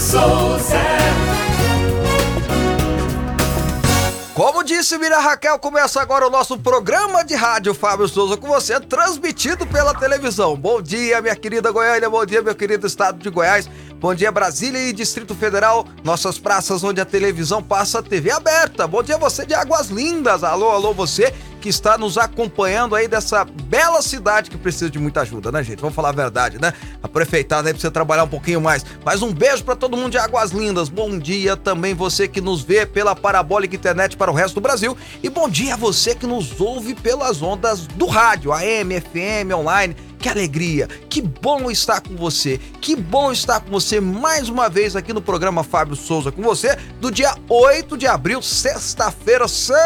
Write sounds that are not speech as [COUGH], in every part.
Souza. Como disse Mira Raquel, começa agora o nosso programa de rádio Fábio Souza com você, transmitido pela televisão. Bom dia, minha querida Goiânia, bom dia, meu querido estado de Goiás, bom dia, Brasília e Distrito Federal, nossas praças onde a televisão passa a TV aberta. Bom dia, você de Águas Lindas, alô, alô, você que está nos acompanhando aí dessa bela cidade que precisa de muita ajuda, né, gente? Vamos falar a verdade, né? A prefeitada aí precisa trabalhar um pouquinho mais. Mas um beijo para todo mundo de Águas Lindas. Bom dia também você que nos vê pela Parabólica Internet para o resto do Brasil. E bom dia a você que nos ouve pelas ondas do rádio, AM, FM, online. Que alegria, que bom estar com você, que bom estar com você mais uma vez aqui no programa Fábio Souza com você, do dia 8 de abril, sexta-feira, sextou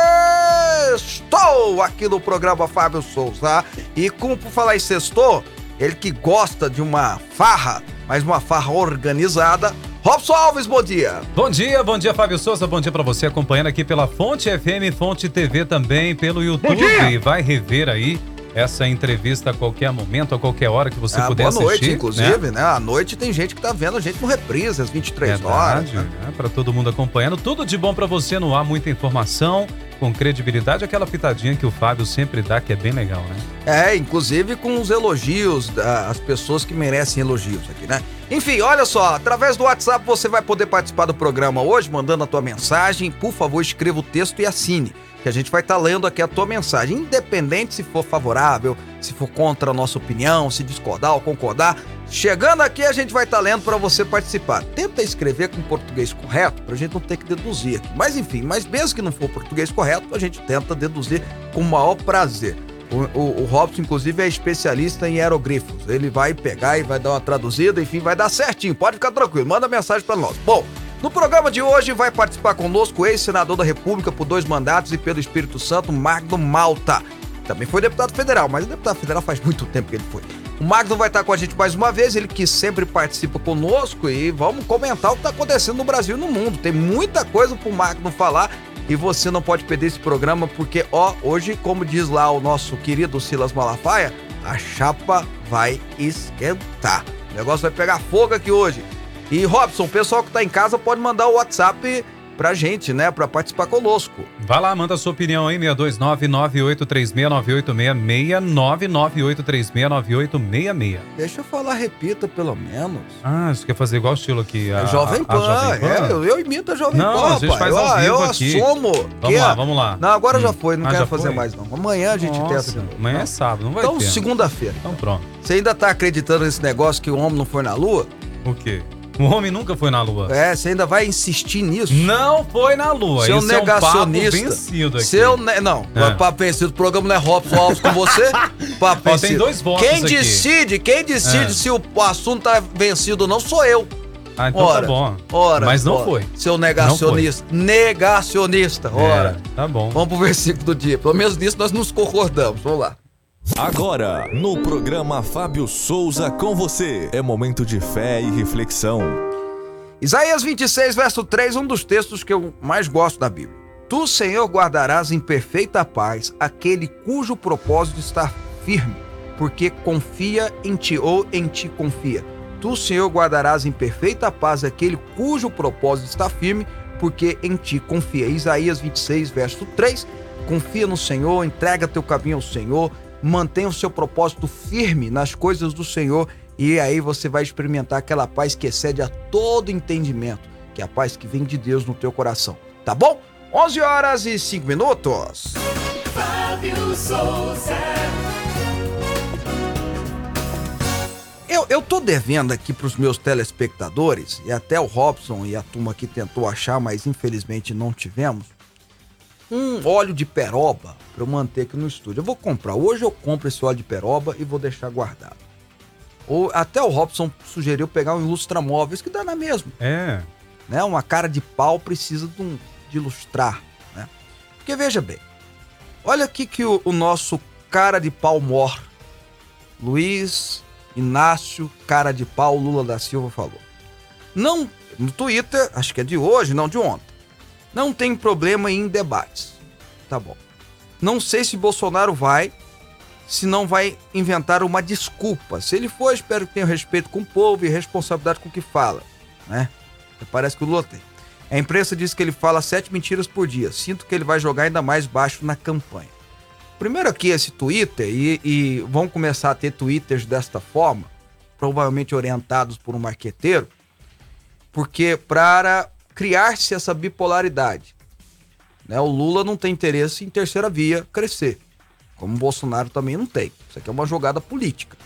aqui no programa Fábio Souza. E como por falar em sextou, ele que gosta de uma farra, mas uma farra organizada, Robson Alves, bom dia. Bom dia, bom dia Fábio Souza, bom dia para você acompanhando aqui pela Fonte FM, Fonte TV também, pelo YouTube. Vai rever aí essa entrevista a qualquer momento, a qualquer hora que você Ah, puder boa assistir. noite, inclusive, né? né? À noite tem gente que tá vendo a gente no reprise, às 23 Verdade, horas. né? né? Para todo mundo acompanhando. Tudo de bom para você no ar, muita informação, com credibilidade, aquela pitadinha que o Fábio sempre dá, que é bem legal, né? É, inclusive com os elogios das pessoas que merecem elogios aqui, né? Enfim, olha só, através do WhatsApp você vai poder participar do programa hoje, mandando a tua mensagem. Por favor, escreva o texto e assine, que a gente vai estar lendo aqui a tua mensagem, independente se for favorável, se for contra a nossa opinião, se discordar ou concordar. Chegando aqui, a gente vai estar lendo para você participar. Tenta escrever com português correto, pra gente não ter que deduzir. Mas enfim, mas mesmo que não for português correto, a gente tenta deduzir com o maior prazer. O, o, o Robson, inclusive, é especialista em aeroglifos. Ele vai pegar e vai dar uma traduzida, enfim, vai dar certinho. Pode ficar tranquilo, manda mensagem para nós. Bom, no programa de hoje vai participar conosco o ex-senador da República por dois mandatos e pelo Espírito Santo, Magno Malta. Também foi deputado federal, mas o deputado federal faz muito tempo que ele foi. O Magno vai estar com a gente mais uma vez, ele que sempre participa conosco e vamos comentar o que está acontecendo no Brasil e no mundo. Tem muita coisa pro Magno falar e você não pode perder esse programa porque, ó, hoje, como diz lá o nosso querido Silas Malafaia, a chapa vai esquentar. O negócio vai pegar fogo aqui hoje. E Robson, o pessoal que tá em casa pode mandar o WhatsApp pra gente, né, pra participar conosco. Vai lá, manda a sua opinião aí, 629-9836-9866, 99836-9866. Deixa eu falar, repita pelo menos. Ah, você quer fazer igual o estilo aqui? A, É Jovem Pan, a Jovem Pan? é, eu, eu imito a Jovem Não, Pan, a gente faz ao eu, eu vivo aqui. assumo. Vamos lá, a- vamos lá. Não, agora já Hum. foi, não Ah, quero já fazer foi? mais não. Amanhã a gente Nossa, testa de novo. Amanhã é sábado, não vai Então, ter. segunda-feira. Então pronto. Você ainda tá acreditando nesse negócio que o homem não foi na lua? O quê? O homem nunca foi na lua. É, você ainda vai insistir nisso? Não foi na lua. Seu Isso é um negacionista. papo vencido aqui. Seu ne... Não, É. papo vencido. O programa não é Robson Alves com você. [LAUGHS] Papo Ó, vencido. tem dois votos Quem aqui. decide, quem decide É. se o assunto tá vencido ou não sou eu. Ah, então ora, tá bom. Ora, Mas não ora. foi. Seu negacionista. Negacionista. Ora. É, tá bom. Vamos pro versículo do dia. Pelo menos nisso nós nos concordamos. Vamos lá. Agora, no programa Fábio Souza com você, é momento de fé e reflexão. Isaías 26, verso 3, um dos textos que eu mais gosto da Bíblia. Tu, Senhor, guardarás em perfeita paz aquele cujo propósito está firme, porque confia em ti ou em ti confia. Tu, Senhor, guardarás em perfeita paz aquele cujo propósito está firme, porque em ti confia. Isaías 26, verso 3. Confia no Senhor, entrega teu caminho ao Senhor, mantenha o seu propósito firme nas coisas do Senhor e aí você vai experimentar aquela paz que excede a todo entendimento, que é a paz que vem de Deus no teu coração. Tá bom? 11 horas e 5 minutos. Fábio Souza. Eu, eu tô devendo aqui pros meus telespectadores, e até o Robson e a turma que tentou achar, mas infelizmente não tivemos, um óleo de peroba para eu manter aqui no estúdio. Eu vou comprar. Hoje eu compro esse óleo de peroba e vou deixar guardado. Ou até o Robson sugeriu pegar um ilustramóveis, que dá na mesma. É. né? Uma cara de pau precisa de, um, de ilustrar, né? Porque veja bem, olha aqui que o, o nosso cara de pau mor, Luiz Inácio Cara de Pau Lula da Silva falou. Não, no Twitter, acho que é de hoje, não de ontem. Não tem problema em debates. Tá bom. Não sei se Bolsonaro vai, se não vai inventar uma desculpa. Se ele for, espero que tenha respeito com o povo e responsabilidade com o que fala, né? Parece que o Lula tem. A imprensa diz que ele fala sete mentiras por dia. Sinto que ele vai jogar ainda mais baixo na campanha. Primeiro aqui esse Twitter, e, e vão começar a ter Twitters desta forma, provavelmente orientados por um marqueteiro, porque para criar-se essa bipolaridade. Né? O Lula não tem interesse em terceira via crescer, como o Bolsonaro também não tem. Isso aqui é uma jogada política.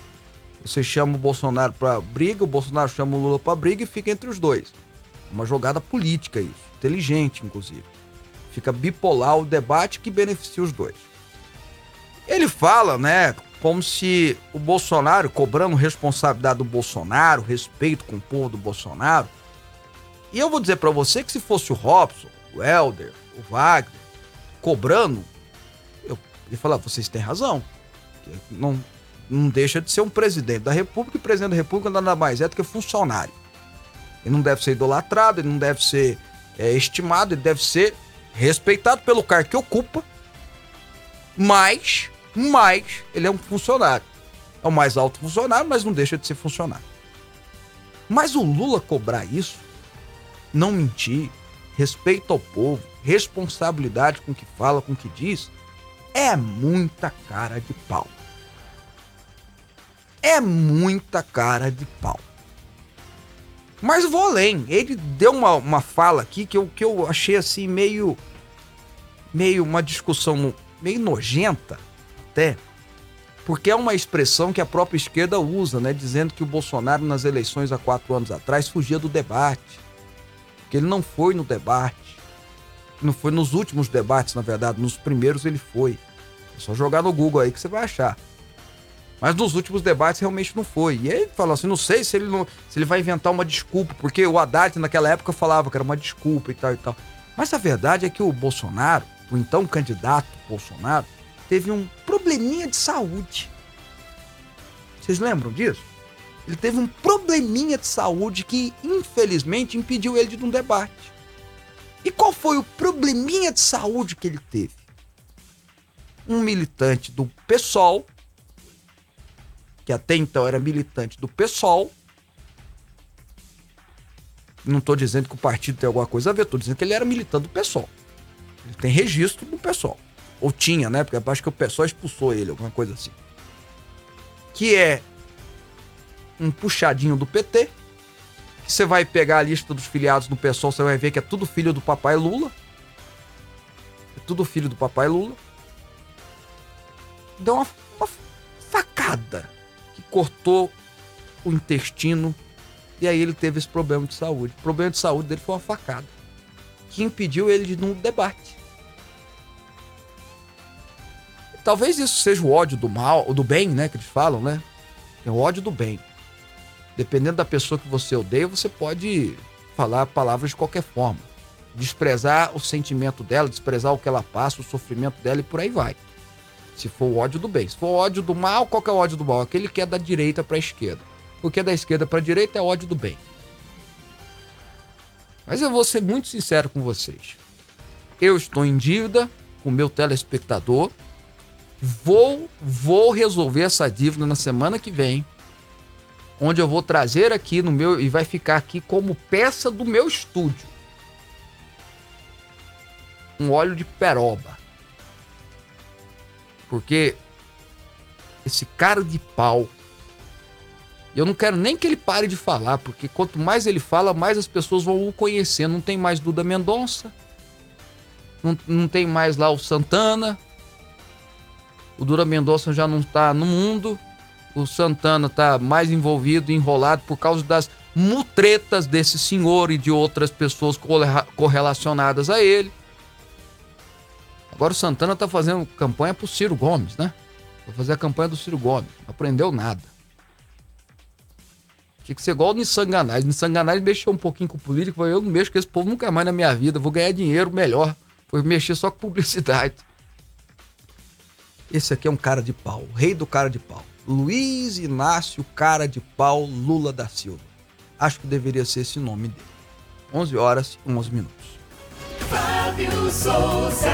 Você chama o Bolsonaro para briga, o Bolsonaro chama o Lula para briga e fica entre os dois. Uma jogada política isso, inteligente inclusive. Fica bipolar o debate que beneficia os dois. Ele fala, né, como se o Bolsonaro, cobrando responsabilidade do Bolsonaro, respeito com o povo do Bolsonaro. E eu vou dizer para você que se fosse o Robson, o Helder, o Wagner, cobrando, eu ia falar, vocês têm razão. Não, não deixa de ser um presidente da República e presidente da República nada mais é do que funcionário. Ele não deve ser idolatrado, ele não deve ser é, estimado, ele deve ser respeitado pelo cargo que ocupa, mas, mas ele é um funcionário. É o mais alto funcionário, mas não deixa de ser funcionário. Mas o Lula cobrar isso, não mentir, respeito ao povo, responsabilidade com o que fala, com o que diz, é muita cara de pau. É muita cara de pau. Mas vou além. Ele deu uma, uma fala aqui que eu, que eu achei assim meio. meio uma discussão meio nojenta, até. Porque é uma expressão que a própria esquerda usa, né? Dizendo que o Bolsonaro, nas eleições há quatro anos atrás, fugia do debate. Que ele não foi no debate. Não foi nos últimos debates, na verdade. Nos primeiros ele foi. É só jogar no Google aí que você vai achar. Mas nos últimos debates realmente não foi. E ele falou assim: não sei se ele, não, se ele vai inventar uma desculpa, porque o Haddad naquela época falava que era uma desculpa e tal e tal. Mas a verdade é que o Bolsonaro, o então candidato Bolsonaro, teve um probleminha de saúde. Vocês lembram disso? Ele teve um probleminha de saúde que, infelizmente, impediu ele de num debate. E qual foi o probleminha de saúde que ele teve? Um militante do PSOL que até então era militante do PSOL. Não estou dizendo que o partido tem alguma coisa a ver, estou dizendo que ele era militante do PSOL. Ele tem registro do PSOL. Ou tinha, né? Porque acho que o PSOL expulsou ele, alguma coisa assim. Que é um puxadinho do PT. Que você vai pegar a lista dos filiados do PSOL, você vai ver que é tudo filho do papai Lula. É tudo filho do papai Lula. Deu uma, uma facada cortou o intestino e aí ele teve esse problema de saúde. O problema de saúde dele foi uma facada que impediu ele de ir no debate. Talvez isso seja o ódio do mal, ou do bem, né, que eles falam, né? É o ódio do bem. Dependendo da pessoa que você odeia, você pode falar palavras de qualquer forma. Desprezar o sentimento dela, desprezar o que ela passa, o sofrimento dela e por aí vai. Se for o ódio do bem. Se for o ódio do mal, qual que é o ódio do mal? Aquele que é da direita para a esquerda. O que é da esquerda para a direita é ódio do bem. Mas eu vou ser muito sincero com vocês. Eu estou em dívida com o meu telespectador. Vou, vou resolver essa dívida na semana que vem. Onde eu vou trazer aqui no meu e vai ficar aqui como peça do meu estúdio. Um óleo de peroba. Porque esse cara de pau. Eu não quero nem que ele pare de falar, porque quanto mais ele fala, mais as pessoas vão o conhecer. Não tem mais Duda Mendonça. Não, não tem mais lá o Santana. O Duda Mendonça já não está no mundo. O Santana está mais envolvido, enrolado por causa das mutretas desse senhor e de outras pessoas correlacionadas a ele. Agora o Santana tá fazendo campanha pro Ciro Gomes, né? Vai fazer a campanha do Ciro Gomes. Não aprendeu nada. Tinha que ser igual o Nissanganais. Nissanganais mexeu um pouquinho com político. Eu não mexo com esse povo nunca mais na minha vida. Vou ganhar dinheiro melhor. Vou mexer só com publicidade. Esse aqui é um cara de pau. O rei do cara de pau. Luiz Inácio Cara de Pau Lula da Silva. Acho que deveria ser esse nome dele. 11 horas e 11 minutos. Fábio Souza.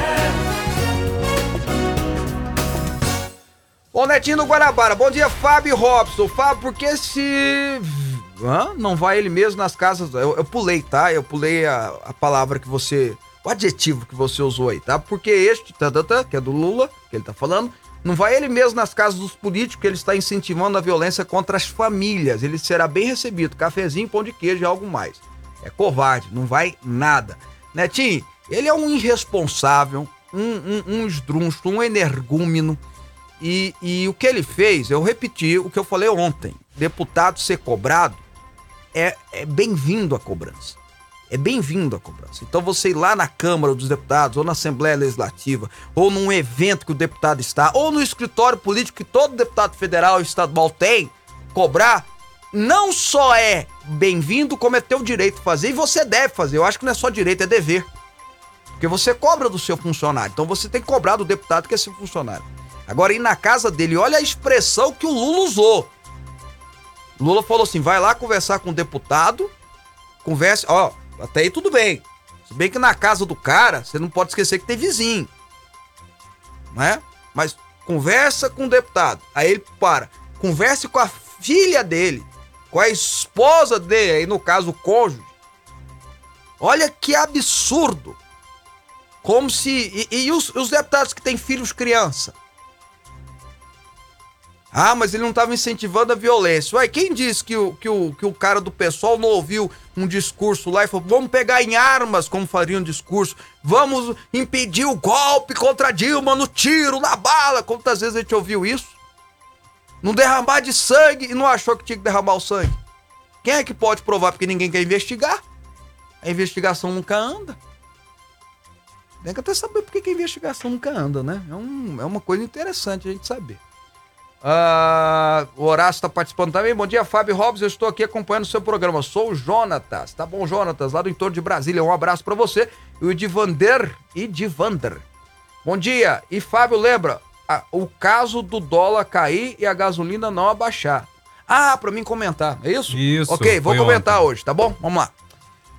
Ô Netinho do Guarabara, bom dia Fábio Robson. Fábio, porque esse Hã? Não vai ele mesmo nas casas. Eu, eu pulei, tá? Eu pulei a, a palavra que você. O adjetivo que você usou aí, tá? Porque este, tá, tá, tá, que é do Lula, que ele tá falando, não vai ele mesmo nas casas dos políticos, que ele está incentivando a violência contra as famílias. Ele será bem recebido. Cafezinho, pão de queijo e algo mais. É covarde, não vai nada. Netinho, ele é um irresponsável, um, um, um um energúmeno. E, e o que ele fez, eu repeti o que eu falei ontem: deputado ser cobrado é, é bem-vindo a cobrança. É bem-vindo a cobrança. Então você ir lá na Câmara dos Deputados, ou na Assembleia Legislativa, ou num evento que o deputado está, ou no escritório político que todo deputado federal e estadual tem, cobrar, não só é bem-vindo, como é teu direito fazer, e você deve fazer. Eu acho que não é só direito, é dever. Porque você cobra do seu funcionário. Então você tem que cobrar do deputado que é seu funcionário. Agora, ir na casa dele, olha a expressão que o Lula usou. Lula falou assim: vai lá conversar com o deputado, converse, ó, até aí tudo bem. Se bem que na casa do cara, você não pode esquecer que tem vizinho. Né? Mas conversa com o deputado. Aí ele para. Converse com a filha dele, com a esposa dele, aí no caso o cônjuge. Olha que absurdo. Como se. E, e os, os deputados que têm filhos criança? Ah, mas ele não estava incentivando a violência. Ué, quem disse que o, que, o, que o cara do pessoal não ouviu um discurso lá e falou: vamos pegar em armas, como faria um discurso, vamos impedir o golpe contra Dilma no tiro, na bala. Quantas vezes a gente ouviu isso? Não derramar de sangue e não achou que tinha que derramar o sangue. Quem é que pode provar? Porque ninguém quer investigar. A investigação nunca anda. Tem que até saber por que a investigação nunca anda, né? É, um, é uma coisa interessante a gente saber. Uh, o Horácio está participando também. Bom dia, Fábio Robson. Eu estou aqui acompanhando o seu programa. Sou o Jonatas. Tá bom, Jonatas, lá do entorno de Brasília. Um abraço para você. E o Divander e Divander. Bom dia. E Fábio, lembra a, o caso do dólar cair e a gasolina não abaixar. Ah, para mim comentar, é isso? Isso. Ok, vou comentar ontem. hoje, tá bom? Vamos lá.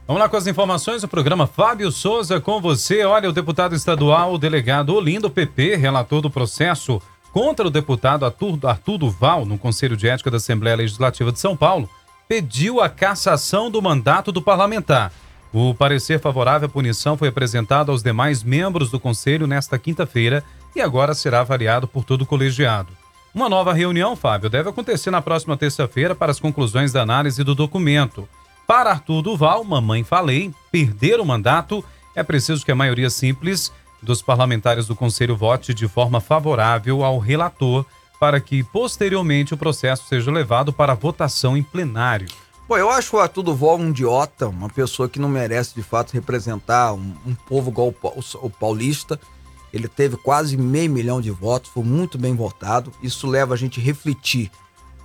Vamos lá com as informações do programa Fábio Souza com você. Olha, o deputado estadual, o delegado Olindo PP, relator do processo contra o deputado Arthur, Arthur Duval, no Conselho de Ética da Assembleia Legislativa de São Paulo, pediu a cassação do mandato do parlamentar. O parecer favorável à punição foi apresentado aos demais membros do Conselho nesta quinta-feira e agora será avaliado por todo o colegiado. Uma nova reunião, Fábio, deve acontecer na próxima terça-feira para as conclusões da análise do documento. Para Arthur Duval, mamãe falei, perder o mandato é preciso que a maioria simples dos parlamentares do Conselho vote de forma favorável ao relator para que, posteriormente, o processo seja levado para votação em plenário. Bom, eu acho o Arthur Duval um idiota, uma pessoa que não merece de fato representar um, um povo igual o, o, paulista. Ele teve quase meio milhão de votos, foi muito bem votado. Isso leva a gente a refletir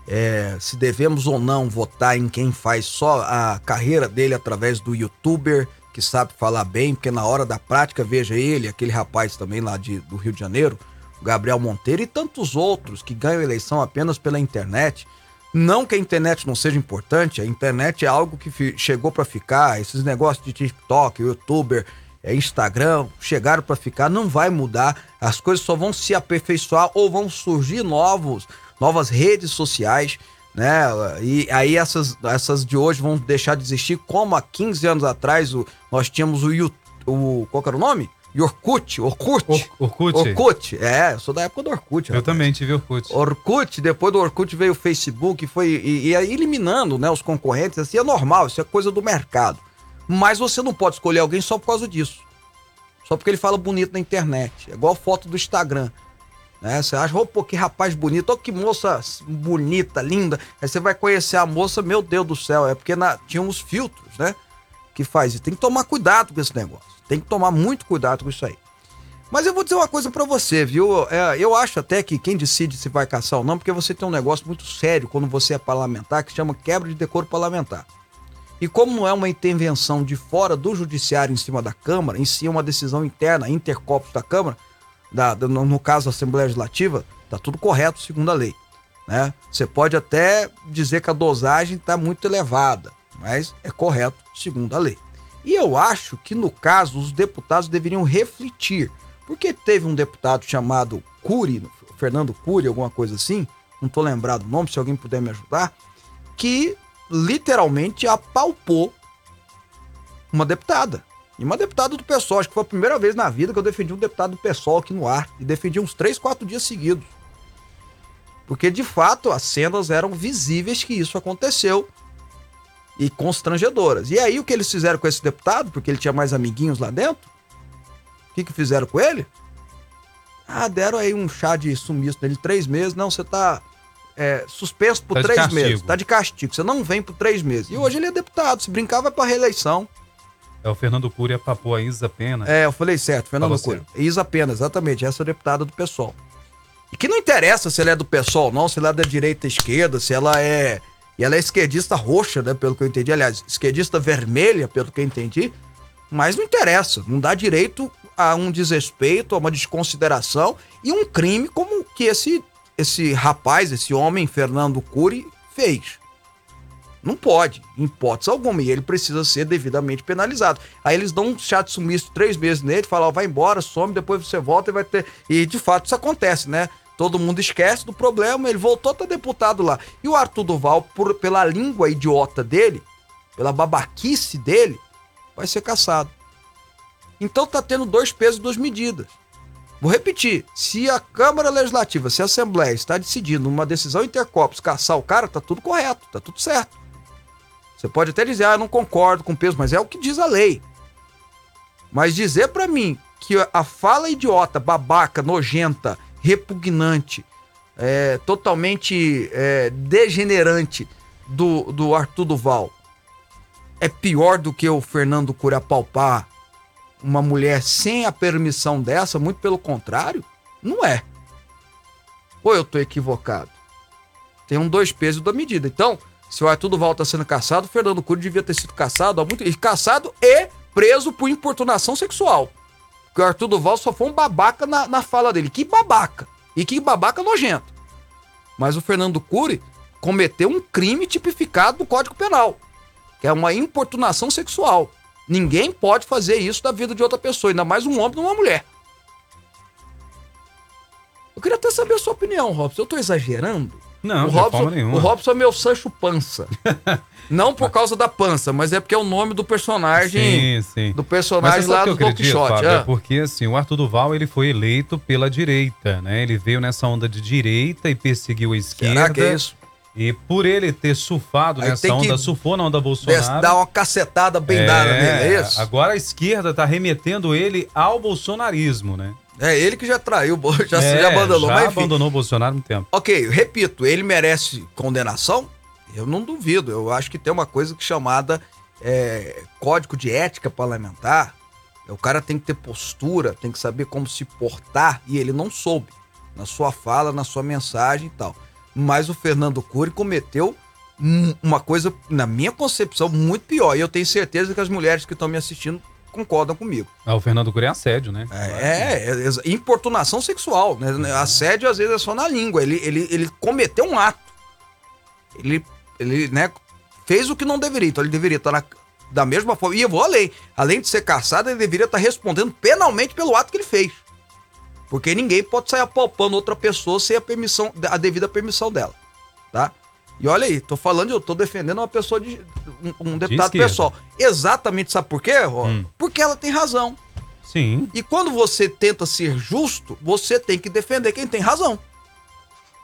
é, se devemos ou não votar em quem faz só a carreira dele através do youtuber, que sabe falar bem, porque na hora da prática, veja ele, aquele rapaz também lá de, do Rio de Janeiro, Gabriel Monteiro e tantos outros que ganham eleição apenas pela internet. Não que a internet não seja importante, a internet é algo que chegou para ficar, esses negócios de TikTok, youtuber, é, Instagram, chegaram para ficar, não vai mudar, as coisas só vão se aperfeiçoar ou vão surgir novos, novas redes sociais né? E aí essas, essas de hoje vão deixar de existir, como há 15 anos atrás o, nós tínhamos o, o qual era o nome? Orkut, Orkut. Or, Orkut. Orkut, é, eu sou da época do Orkut. Eu rapaz. também tive Orkut. Orkut, depois do Orkut veio o Facebook, foi e, e aí eliminando, né, os concorrentes, assim é normal, isso é coisa do mercado. Mas você não pode escolher alguém só por causa disso. Só porque ele fala bonito na internet. É igual foto do Instagram. Né? Você acha, pô, que rapaz bonito, oh, que moça bonita, linda. Aí você vai conhecer a moça, meu Deus do céu, é porque na, tinha uns filtros, né? Que faz isso. Tem que tomar cuidado com esse negócio. Tem que tomar muito cuidado com isso aí. Mas eu vou dizer uma coisa para você, viu? É, eu acho até que quem decide se vai caçar ou não, porque você tem um negócio muito sério quando você é parlamentar, que chama quebra de decoro parlamentar. E como não é uma intervenção de fora do judiciário em cima da Câmara, em si é uma decisão interna, intercopos da Câmara, da, da, no, caso da Assembleia Legislativa, tá tudo correto segundo a lei. Né? Você pode até dizer que a dosagem está muito elevada, mas é correto segundo a lei. E eu acho que no caso os deputados deveriam refletir, porque teve um deputado chamado Cury, Fernando Cury, alguma coisa assim, não estou lembrado o nome, se alguém puder me ajudar, que literalmente apalpou uma deputada. E uma deputada do PSOL. Acho que foi a primeira vez na vida que eu defendi um deputado do PSOL aqui no ar. E defendi uns 3, 4 dias seguidos. Porque, de fato, as cenas eram visíveis que isso aconteceu. E constrangedoras. E aí, o que eles fizeram com esse deputado? Porque ele tinha mais amiguinhos lá dentro. O que, que fizeram com ele? Ah, deram aí um chá de sumiço nele três meses. Não, você tá é, suspenso por Tá três meses. Tá de castigo. Você não vem por três meses. E hoje ele é deputado. Se brincar, vai pra reeleição. É o Fernando Cury apapou a Isa Pena. É, eu falei certo, Fernando Cunha. Isa Pena, exatamente, essa deputada do PSOL. E que não interessa se ela é do PSOL, não, se ela é da direita esquerda, se ela é. E ela é esquerdista roxa, né? Pelo que eu entendi. Aliás, esquerdista vermelha, pelo que eu entendi. Mas não interessa. Não dá direito a um desrespeito, a uma desconsideração e um crime como que esse, esse rapaz, esse homem, Fernando Cury, fez. Não pode, em hipótese alguma, e ele precisa ser devidamente penalizado. Aí eles dão um de sumiço três meses nele, falam, ó, vai embora, some, depois você volta e vai ter. E de fato isso acontece, né? Todo mundo esquece do problema, ele voltou ter deputado lá. E o Arthur Duval, por, pela língua idiota dele, pela babaquice dele, vai ser caçado. Então tá tendo dois pesos duas medidas. Vou repetir: se a Câmara Legislativa, se a Assembleia está decidindo uma decisão intercopos caçar o cara, tá tudo correto, tá tudo certo. Você pode até dizer, ah, não concordo com o peso, mas é o que diz a lei. Mas dizer pra mim que a fala idiota, babaca, nojenta, repugnante, é, totalmente é, degenerante do, do Arthur Duval é pior do que o Fernando Cura palpar uma mulher sem a permissão dessa, muito pelo contrário, não é. Ou eu tô equivocado? Tem um dois pesos da medida. Então, se o Arthur Duval tá sendo caçado, o Fernando Cury devia ter sido caçado há muito e caçado e preso por importunação sexual. Porque o Arthur Duval só foi um babaca na, na fala dele. Que babaca! E que babaca nojento. Mas o Fernando Cury cometeu um crime tipificado no Código Penal, que é uma importunação sexual. Ninguém pode fazer isso da vida de outra pessoa, ainda mais um homem ou uma mulher. Eu queria até saber a sua opinião, Robson. Eu tô exagerando? Não, o Robson, forma nenhuma. o Robson é meu Sancho Pança. [LAUGHS] Não por causa da pança, mas é porque é o nome do personagem. Sim, sim. Do Mas personagem lá do Don Quixote. Ah. É porque assim, o Arthur Duval ele foi eleito pela direita, né? Ele veio nessa onda de direita e perseguiu a esquerda. Será que é isso? E por ele ter surfado Aí nessa onda, surfou na onda Bolsonaro. Dá uma cacetada bem dada nele, é isso? Agora a esquerda tá remetendo ele ao bolsonarismo, né? É ele que já traiu, já, É, já abandonou. Já mas enfim. abandonou o Bolsonaro há um tempo. Ok, repito, ele merece condenação? Eu não duvido. Eu acho que tem uma coisa que chamada é, código de ética parlamentar. O cara tem que ter postura, tem que saber como se portar, e ele não soube. Na sua fala, na sua mensagem e tal. Mas o Fernando Cury cometeu um- uma coisa, na minha concepção, muito pior. E eu tenho certeza que as mulheres que estão me assistindo concordam comigo. Ah, o Fernando Cury é assédio, né? É, é, é importunação sexual, né? Assédio às vezes é só na língua. Ele, ele, ele cometeu um ato. Ele, ele, né, fez o que não deveria. Então ele deveria estar na, da mesma forma. E eu vou além. Além de ser caçado, ele deveria estar respondendo penalmente pelo ato que ele fez. Porque ninguém pode sair apalpando outra pessoa sem a permissão, a devida permissão dela, tá? E olha aí, tô falando, eu tô defendendo uma pessoa de um, um deputado esquerda. pessoal. Exatamente, sabe por quê, Rô? Hum. Porque ela tem razão. Sim. E quando você tenta ser justo, você tem que defender quem tem razão.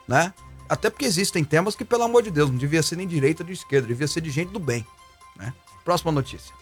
Né? Até porque existem temas que, pelo amor de Deus, não devia ser nem direita nem esquerda, devia ser de gente do bem. Né? Próxima notícia.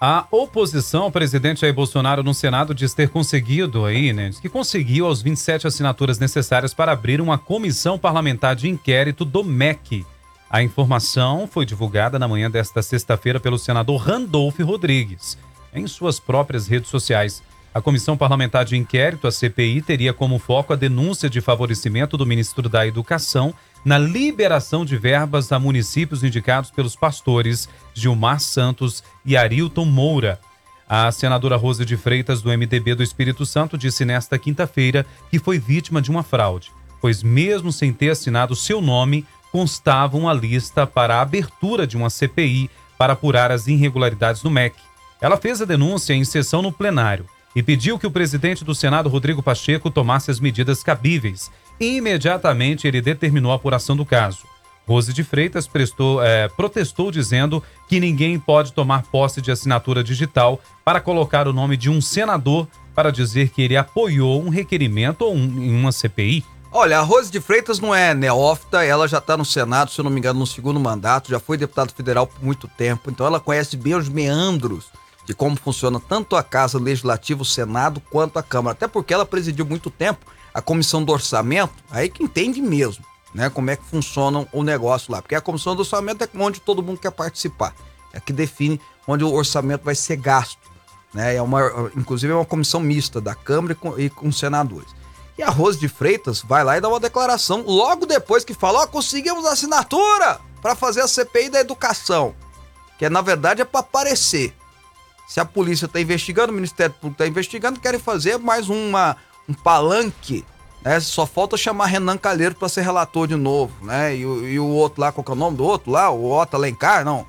A oposição ao presidente Jair Bolsonaro no Senado diz ter conseguido aí, né? Diz que conseguiu as 27 assinaturas necessárias para abrir uma comissão parlamentar de inquérito do MEC. A informação foi divulgada na manhã desta sexta-feira pelo senador Randolph Rodrigues. Em suas próprias redes sociais, a Comissão Parlamentar de Inquérito, a CPI, teria como foco a denúncia de favorecimento do ministro da Educação na liberação de verbas a municípios indicados pelos pastores Gilmar Santos e Arilton Moura. A senadora Rosa de Freitas, do MDB do Espírito Santo, disse nesta quinta-feira que foi vítima de uma fraude, pois, mesmo sem ter assinado seu nome, constava uma lista para a abertura de uma CPI para apurar as irregularidades no MEC. Ela fez a denúncia em sessão no plenário e pediu que o presidente do Senado, Rodrigo Pacheco, tomasse as medidas cabíveis. Imediatamente ele determinou a apuração do caso. Rose de Freitas prestou, é, protestou dizendo que ninguém pode tomar posse de assinatura digital para colocar o nome de um senador para dizer que ele apoiou um requerimento ou um, em uma CPI. Olha, a Rose de Freitas não é neófita, ela já está no Senado, se eu não me engano, no segundo mandato, já foi deputado federal por muito tempo, então ela conhece bem os meandros de como funciona tanto a Casa Legislativa, o Senado, quanto a Câmara. Até porque ela presidiu muito tempo a Comissão do Orçamento, aí que entende mesmo né? Como é que funciona o negócio lá. Porque a comissão do orçamento é onde todo mundo quer participar. É que define onde o orçamento vai ser gasto. Né? É uma, inclusive é uma comissão mista da Câmara e com, e com senadores. E a Rose de Freitas vai lá e dá uma declaração logo depois que fala: Ó, oh, conseguimos assinatura para fazer a CPI da educação. Que é, na verdade é para aparecer. Se a polícia está investigando, o Ministério Público está investigando, querem fazer mais uma, um palanque né? Só falta chamar Renan Calheiro para ser relator de novo, né? E, e, o outro lá, qual que é o nome do outro lá? O Otto Alencar? Não.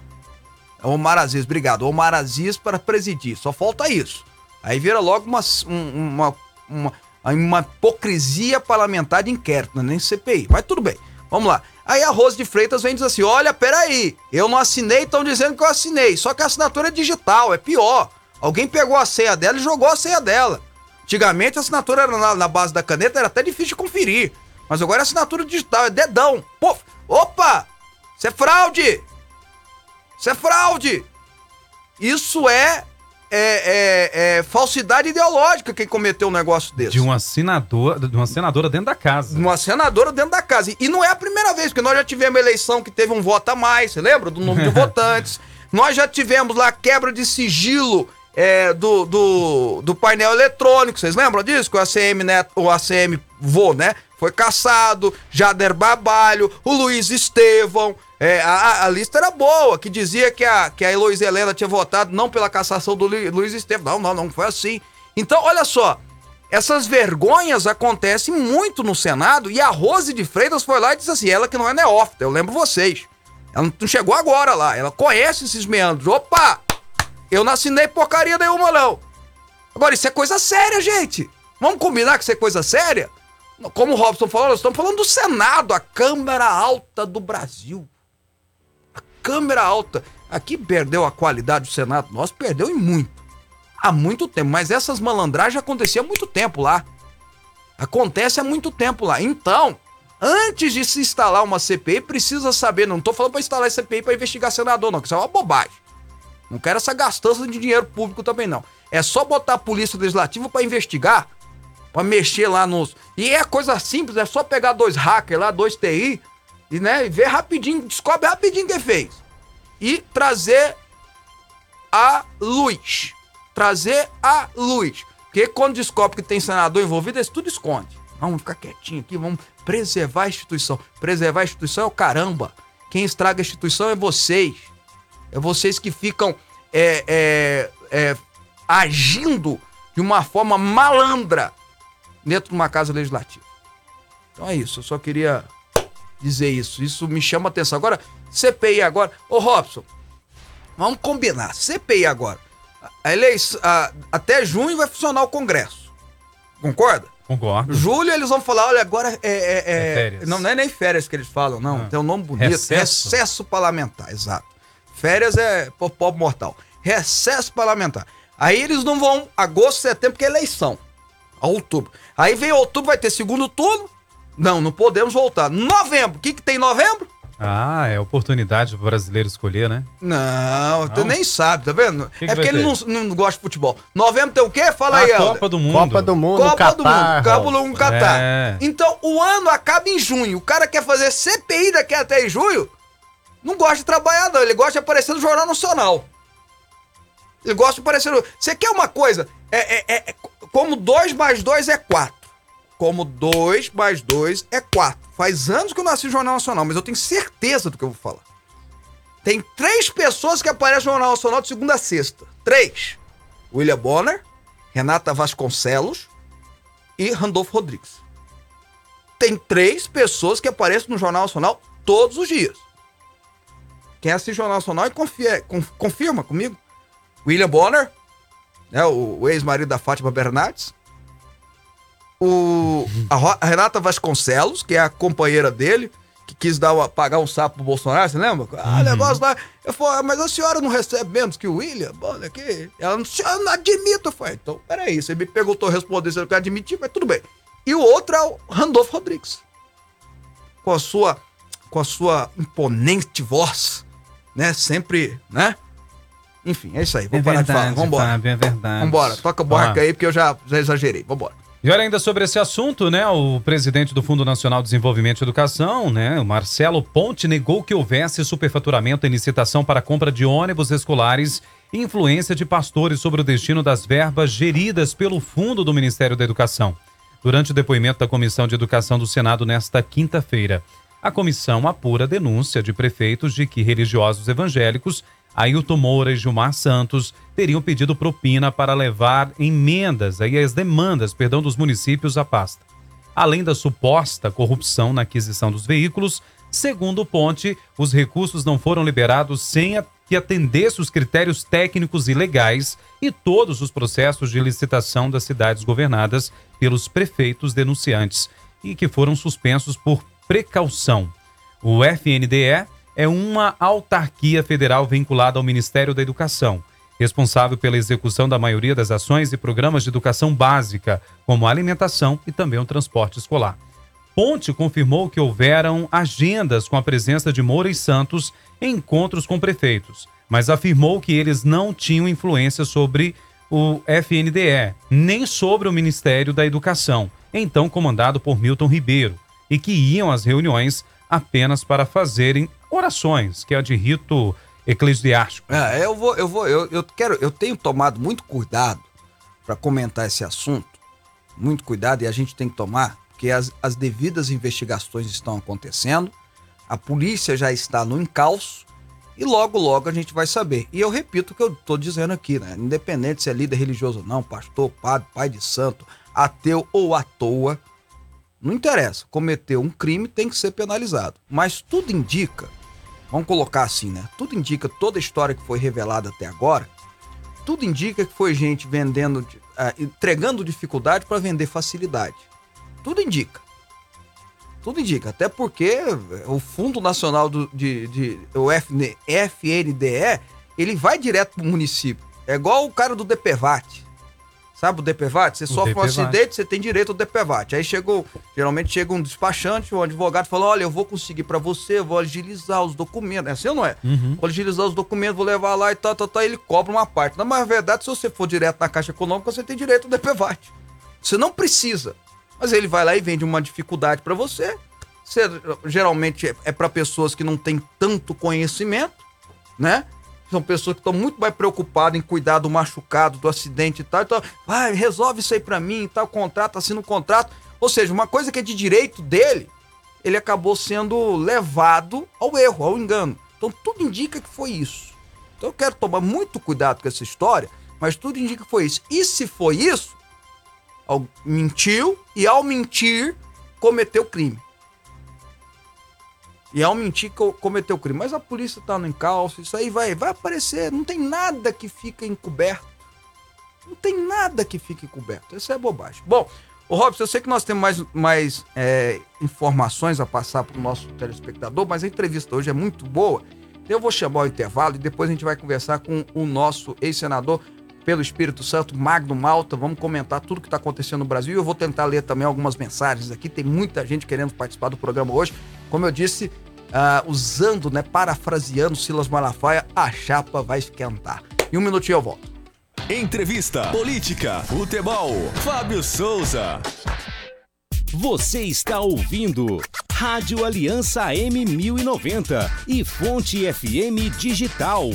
É o Omar Aziz, obrigado. Omar Aziz para presidir. Só falta isso. Aí vira logo uma, uma, uma, uma hipocrisia parlamentar de inquérito, né? nem CPI. Mas tudo bem. Vamos lá. Aí a Rose de Freitas vem e diz assim: olha, peraí, eu não assinei, estão dizendo que eu assinei. Só que a assinatura é digital, é pior. Alguém pegou a senha dela e jogou a senha dela. Antigamente a assinatura era na, na, base da caneta, era até difícil de conferir. Mas agora é assinatura digital, é dedão. Pô, opa! Isso é fraude! Isso é fraude! Isso é, é, é, é falsidade ideológica quem cometeu um negócio desse. De uma senadora, de uma senadora dentro da casa. Uma senadora dentro da casa. E não é a primeira vez, porque nós já tivemos eleição que teve um voto a mais, você lembra? Do número de [LAUGHS] votantes. Nós já tivemos lá quebra de sigilo é, do, do, do, painel eletrônico. Vocês lembram disso? Que o ACM, né, o ACM vô, né? Foi caçado, Jader Babalho, o Luiz Estevão. É, a, a, lista era boa, que dizia que a, que a Heloísa Helena tinha votado não pela cassação do Luiz Estevão. Não, não, não foi assim. Então, olha só. Essas vergonhas acontecem muito no Senado e a Rose de Freitas foi lá e disse assim: ela que não é neófita, eu lembro vocês. Ela não chegou agora lá, ela conhece esses meandros. Opa! Eu não assinei porcaria nenhuma, não. Agora, isso é coisa séria, gente. Vamos combinar que isso é coisa séria? Como o Robson falou, nós estamos falando do Senado, a Câmara Alta do Brasil. A Câmara Alta. Aqui perdeu a qualidade do Senado. Nós perdeu em muito. Há muito tempo. Mas essas malandragens aconteciam há muito tempo lá. Acontece há muito tempo lá. Então, antes de se instalar uma CPI, precisa saber. Não estou falando para instalar CPI para investigar senador, não, que isso é uma bobagem. Não quero essa gastança de dinheiro público também, não. É só botar a polícia legislativa para investigar, para mexer lá nos. E é coisa simples, é só pegar dois hackers lá, dois TI, e, né, ver rapidinho, descobre rapidinho quem fez. E trazer a luz. Trazer a luz. Porque quando descobre que tem senador envolvido, eles tudo esconde. Vamos ficar quietinho aqui, vamos preservar a instituição. Preservar a instituição é o caramba. Quem estraga a instituição é vocês. É vocês que ficam é, é, é, agindo de uma forma malandra dentro de uma casa legislativa. Então é isso, eu só queria dizer isso. Isso me chama a atenção. Agora, CPI agora. Ô Robson, vamos combinar. CPI agora. A eleição, a, até junho vai funcionar o Congresso. Concorda? Concordo. Julho eles vão falar, olha, agora é, é, é, é. Não, não é nem férias que eles falam, não. Ah. Tem um nome bonito. Recesso. Recesso parlamentar, exato. Férias é pobre mortal. Recesso parlamentar. Aí eles não vão agosto, setembro, porque é eleição. Outubro. Aí vem outubro, vai ter segundo turno. Não, não podemos voltar. Novembro. O que, que tem em novembro? Ah, é oportunidade para o brasileiro escolher, né? Não, tu nem sabe, tá vendo? Que que é porque ele não, não, gosta de futebol. Novembro tem o quê? Fala a aí, Copa Helder. do Mundo. Copa do Mundo, Copa Catar, do Mundo. Copa do Mundo, Catar. É. Então, o ano acaba em junho. O cara quer fazer CPI daqui até junho não gosta de trabalhar, não. Ele gosta de aparecer no Jornal Nacional. Ele gosta de aparecer no. Você quer uma coisa? É, é, é, como 2 mais 2 é 4. Como 2 mais 2 é 4. Faz anos que eu nasci no Jornal Nacional, mas eu tenho certeza do que eu vou falar. Tem três pessoas que aparecem no Jornal Nacional de segunda a sexta. Três. William Bonner, Renata Vasconcelos e Randolfo Rodrigues. Tem três pessoas que aparecem no Jornal Nacional todos os dias. Quem assiste o Jornal Nacional e confia, confirma comigo. William Bonner, né, o, o ex-marido da Fátima Bernardes. O, a, Renata Vasconcelos, que é a companheira dele, que quis dar uma, pagar um sapo pro Bolsonaro, você lembra? Ah, negócio lá. Eu falei, ah, mas a senhora não recebe menos que o William? Olha aqui. Ela não, senhora não admito. Eu falei, então, peraí, você me perguntou, responder se eu quero admitir, mas tudo bem. E o outro é o Randolfo Rodrigues. Com a sua, com a sua imponente voz, né? Sempre, né? Enfim, é isso aí. Vou É parar de falar. verdade, Vambora. Fábio, é verdade. Vambora. Toca a barca Ah. aí, porque eu já, já exagerei. Vambora. E olha ainda sobre esse assunto, né? O presidente do Fundo Nacional de Desenvolvimento e Educação, né? O Marcelo Ponte negou que houvesse superfaturamento em licitação para a compra de ônibus escolares e influência de pastores sobre o destino das verbas geridas pelo Fundo do Ministério da Educação. Durante o depoimento da Comissão de Educação do Senado nesta quinta-feira, a comissão apura a denúncia de prefeitos de que religiosos evangélicos Ailton Moura e Gilmar Santos teriam pedido propina para levar emendas aí as demandas, perdão, dos municípios à pasta. Além da suposta corrupção na aquisição dos veículos, segundo o Ponte, os recursos não foram liberados sem a- que atendesse os critérios técnicos e legais e todos os processos de licitação das cidades governadas pelos prefeitos denunciantes e que foram suspensos por precaução. O FNDE é uma autarquia federal vinculada ao Ministério da Educação, responsável pela execução da maioria das ações e programas de educação básica, como a alimentação e também o transporte escolar. Ponte confirmou que houveram agendas com a presença de Moura e Santos em encontros com prefeitos, mas afirmou que eles não tinham influência sobre o FNDE, nem sobre o Ministério da Educação, então comandado por Milton Ribeiro, e que iam às reuniões apenas para fazerem orações, que é de rito eclesiástico. É, eu vou, eu vou, eu, eu quero, eu tenho tomado muito cuidado para comentar esse assunto, muito cuidado e a gente tem que tomar, porque as, as devidas investigações estão acontecendo, a polícia já está no encalço e logo, logo a gente vai saber. E eu repito o que eu estou dizendo aqui, né? Independente se é líder religioso ou não, pastor, padre, pai de santo, ateu ou à toa, não interessa. Cometeu um crime tem que ser penalizado. Mas tudo indica Vamos colocar assim, né? Tudo indica, toda a história que foi revelada até agora, tudo indica que foi gente vendendo, de- ah, entregando dificuldade para vender facilidade. Tudo indica. Tudo indica. Até porque o Fundo Nacional do, de, de- o FN FNDE, ele vai direto pro município. É igual o cara do DPVAT. Sabe o DPVAT? Você sofre um DPVAT. acidente, você tem direito ao DPVAT. Aí chegou, geralmente chega um despachante, um advogado fala: "Olha, eu vou conseguir para você, vou agilizar os documentos". É assim ou não é? Vou agilizar os documentos, vou levar lá e tal, tal, tal, ele cobra uma parte. Na mais verdade, se você for direto na Caixa Econômica, você tem direito ao DPVAT. Você não precisa. Mas ele vai lá e vende uma dificuldade para você. Você, geralmente é, é para pessoas que não têm tanto conhecimento, né? São pessoas que estão muito mais preocupadas em cuidar do machucado, do acidente e tal. Então, vai, resolve isso aí pra mim e tal, contrato, assina um contrato. Ou seja, uma coisa que é de direito dele, ele acabou sendo levado ao erro, ao engano. Então, tudo indica que foi isso. Então, eu quero tomar muito cuidado com essa história, mas tudo indica que foi isso. E se foi isso, mentiu e, ao mentir, cometeu crime. E ao mentir, co- cometeu crime. Mas a polícia tá no encalço, isso aí vai, vai aparecer. Não tem nada que fica encoberto. Não tem nada que fique encoberto. Isso é bobagem. Bom, o Robson, eu sei que nós temos mais, mais é, informações a passar para o nosso telespectador, mas a entrevista hoje é muito boa. Eu vou chamar o intervalo e depois a gente vai conversar com o nosso ex-senador pelo Espírito Santo, Magno Malta. Vamos comentar tudo que está acontecendo no Brasil. Eu vou tentar ler também algumas mensagens aqui. Tem muita gente querendo participar do programa hoje. Como eu disse, ah, usando, né, parafraseando Silas Malafaia, a chapa vai esquentar. Em um minutinho eu volto. Entrevista, política, futebol. Fábio Souza. Você está ouvindo Rádio Aliança M1090 e Fonte FM Digital.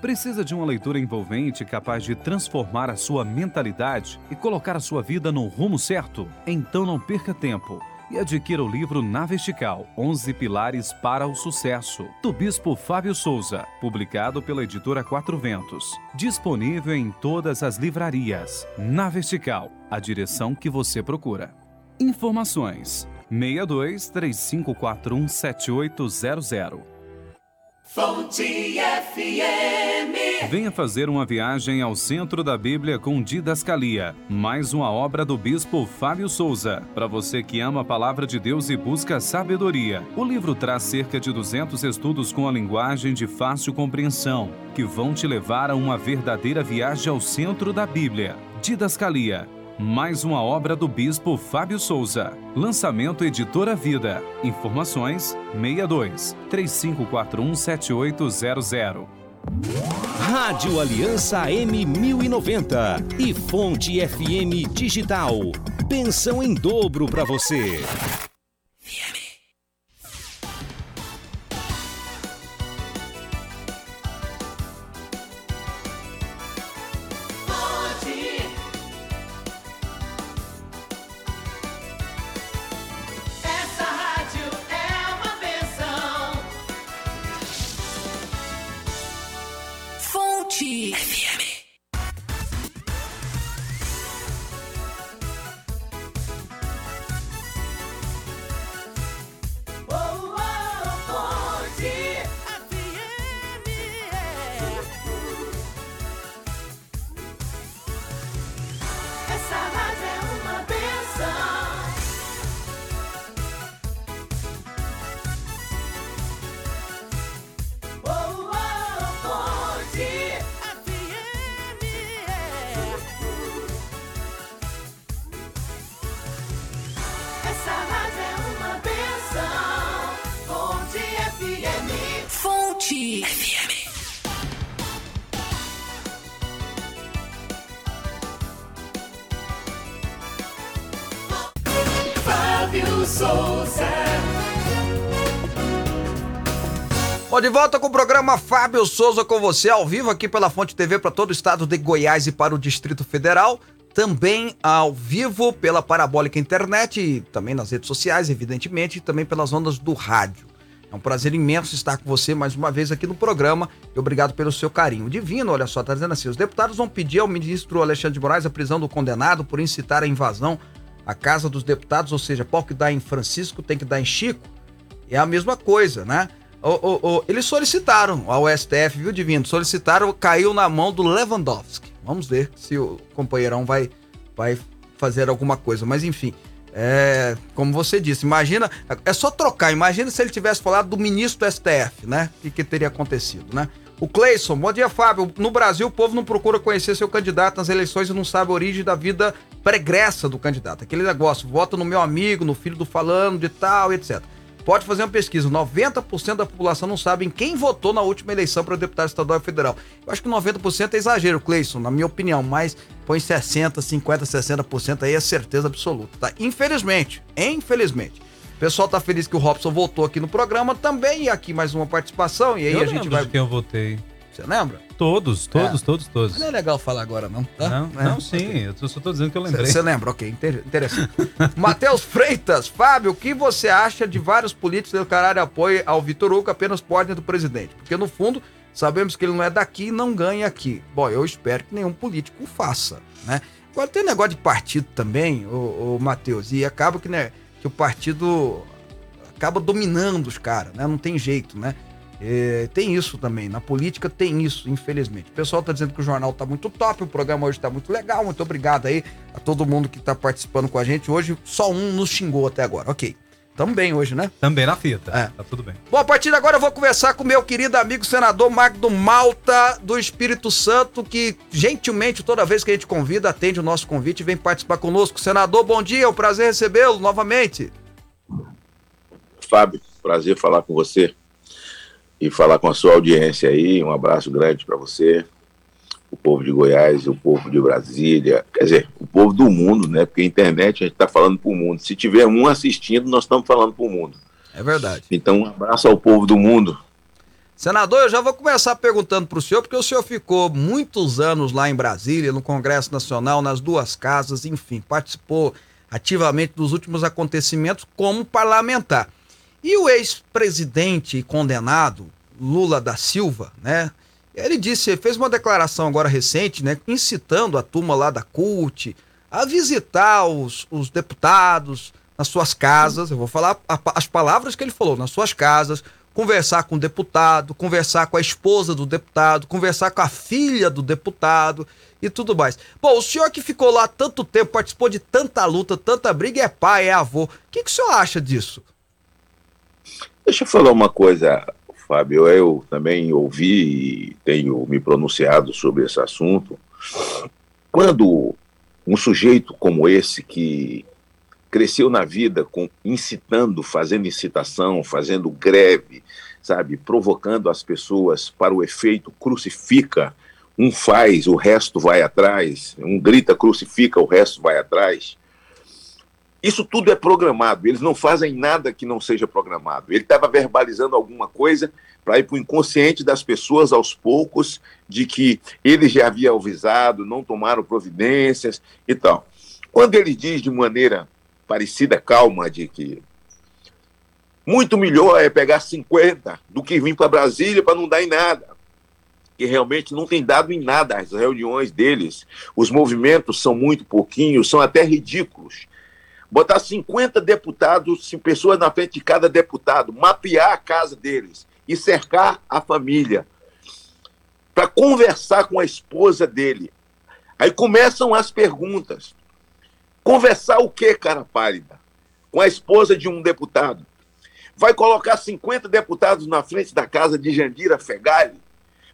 Precisa de uma leitura envolvente capaz de transformar a sua mentalidade e colocar a sua vida no rumo certo? Então não perca tempo e adquira o livro Na Vertical 11 Pilares para o Sucesso, do Bispo Fábio Souza, publicado pela editora Quatro Ventos. Disponível em todas as livrarias. Na Vertical, a direção que você procura. Informações: 62 3541 7800. Fonte FM. Venha fazer uma viagem ao centro da Bíblia com Didascalia, mais uma obra do bispo Fábio Souza. Para você que ama a palavra de Deus e busca sabedoria, o livro traz cerca de 200 estudos com a linguagem de fácil compreensão, que vão te levar a uma verdadeira viagem ao centro da Bíblia. Didascalia mais uma obra do Bispo Fábio Souza. Lançamento Editora Vida. Informações 62 3541 7800. Rádio Aliança M1090 e Fonte FM Digital. Pensão em dobro para você. De volta com o programa Fábio Souza com você, ao vivo aqui pela Fonte TV para todo o estado de Goiás e para o Distrito Federal. Também ao vivo pela Parabólica Internet e também nas redes sociais, evidentemente, e também pelas ondas do rádio. É um prazer imenso estar com você mais uma vez aqui no programa e obrigado pelo seu carinho. Divino, olha só, tá dizendo assim: os deputados vão pedir ao ministro Alexandre de Moraes a prisão do condenado por incitar a invasão à Casa dos Deputados, ou seja, pau que dá em Francisco tem que dar em Chico. É a mesma coisa, né? Eles solicitaram ao STF, viu, Divino? Solicitaram, caiu na mão do Lewandowski. Vamos ver se o companheirão vai, vai fazer alguma coisa. Mas enfim, é, como você disse, imagina, é só trocar. Imagina se ele tivesse falado do ministro do STF, né? O que, que teria acontecido, né? O Cleison, bom dia, Fábio. No Brasil, o povo não procura conhecer seu candidato nas eleições e não sabe a origem da vida pregressa do candidato. Aquele negócio, vota no meu amigo, no filho do falando, de tal, etc. Pode fazer uma pesquisa. 90% da população não sabe em quem votou na última eleição para deputado estadual e federal. Eu acho que 90% é exagero, Cleison, na minha opinião, mas põe 60, 50, 60% aí é certeza absoluta, tá? Infelizmente, infelizmente. O pessoal tá feliz que o Robson voltou aqui no programa também, e aqui mais uma participação, e aí eu a gente vai... de quem eu votei. Você lembra? Todos, todos, É. todos, todos. Não é legal falar agora, não, tá? Não, É, não sim, eu só tô dizendo que eu lembrei. Você lembra, ok, inter- interessante. [LAUGHS] Matheus Freitas, Fábio, o que você acha de vários políticos declararem apoio ao Vitor Hugo apenas por ordem do presidente? Porque, no fundo, sabemos que ele não é daqui e não ganha aqui. Bom, eu espero que nenhum político o faça, né? Agora, tem negócio de partido também, o, Matheus, e acaba que, né, que o partido acaba dominando os caras, né? Não tem jeito, né? É, tem isso também, na política tem isso, infelizmente. O pessoal tá dizendo que o jornal tá muito top, o programa hoje tá muito legal. Muito obrigado aí a todo mundo que tá participando com a gente. Hoje só um nos xingou até agora. Ok. Tamo bem hoje, né? Também na fita. É. Tá tudo bem. Bom, a partir de agora eu vou conversar com meu querido amigo senador Magno Malta do Espírito Santo, que gentilmente, toda vez que a gente convida, atende o nosso convite e vem participar conosco. Senador, bom dia, é um prazer recebê-lo novamente. Fábio, prazer falar com você e falar com a sua audiência aí. Um abraço grande para você, o povo de Goiás, o povo de Brasília, quer dizer, o povo do mundo, né? Porque a internet a gente está falando para o mundo. Se tiver um assistindo, nós estamos falando para o mundo. É verdade. Então, um abraço ao povo do mundo. Senador, eu já vou começar perguntando para o senhor, porque o senhor ficou muitos anos lá em Brasília, no Congresso Nacional, nas duas casas, enfim, participou ativamente dos últimos acontecimentos como parlamentar. E o ex-presidente condenado, Lula da Silva, né? Ele disse, fez uma declaração agora recente, né? Incitando a turma lá da CUT a visitar os, os deputados nas suas casas. Eu vou falar a- as palavras que ele falou, nas suas casas, conversar com o deputado, conversar com a esposa do deputado, conversar com a filha do deputado e tudo mais. Bom, o senhor que ficou lá tanto tempo, participou de tanta luta, tanta briga, é pai, é avô. O que, que o senhor acha disso? Deixa eu falar uma coisa, Fábio. Eu também ouvi e tenho me pronunciado sobre esse assunto. Quando um sujeito como esse, que cresceu na vida com incitando, fazendo incitação, fazendo greve, sabe, provocando as pessoas para o efeito crucifica, um faz, o resto vai atrás, um grita crucifica, o resto vai atrás. Isso tudo é programado, eles não fazem nada que não seja programado. Ele estava verbalizando alguma coisa para ir para o inconsciente das pessoas aos poucos de que ele já havia avisado, não tomaram providências e tal. Quando ele diz de maneira parecida, calma, de que muito melhor é pegar 50 do que vir para Brasília para não dar em nada. Que realmente não tem dado em nada as reuniões deles. Os movimentos são muito pouquinhos, são até ridículos botar 50 deputados, pessoas na frente de cada deputado, mapear a casa deles e cercar a família para conversar com a esposa dele. Aí começam as perguntas. Conversar o que, cara pálida? Com a esposa de um deputado. Vai colocar 50 deputados na frente da casa de Jandira Fegali?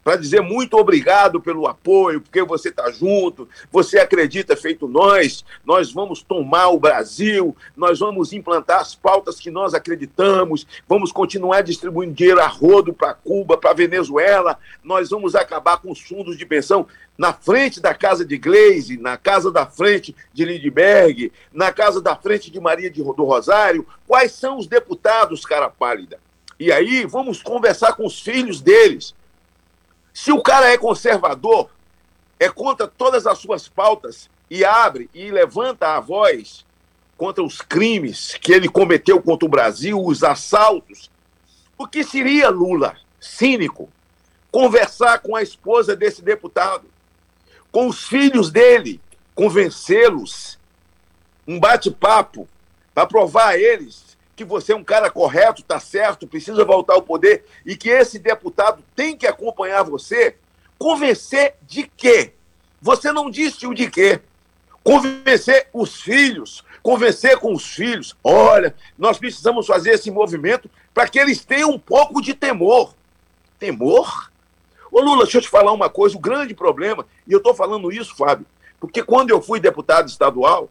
Para dizer muito obrigado pelo apoio, porque você está junto, você acredita feito nós, nós vamos tomar o Brasil, nós vamos implantar as pautas que nós acreditamos, vamos continuar distribuindo dinheiro a rodo para Cuba, para Venezuela, nós vamos acabar com os fundos de pensão na frente da casa de Gleise, na casa da frente de Lindbergh, na casa da frente de Maria de, do Rosário, quais são os deputados, cara pálida? E aí vamos conversar com os filhos deles se o cara é conservador, é contra todas as suas pautas e abre e levanta a voz contra os crimes que ele cometeu contra o Brasil, os assaltos, o que seria Lula, cínico, conversar com a esposa desse deputado, com os filhos dele, convencê-los, um bate-papo para provar a eles que você é um cara correto, tá certo, precisa voltar ao poder e que esse deputado tem que acompanhar você, convencer de quê? Você não disse o de quê? Convencer os filhos, convencer com os filhos. Olha, nós precisamos fazer esse movimento para que eles tenham um pouco de temor. Temor? Ô Lula, deixa eu te falar uma coisa, o grande problema, e eu estou falando isso, Fábio, porque quando eu fui deputado estadual,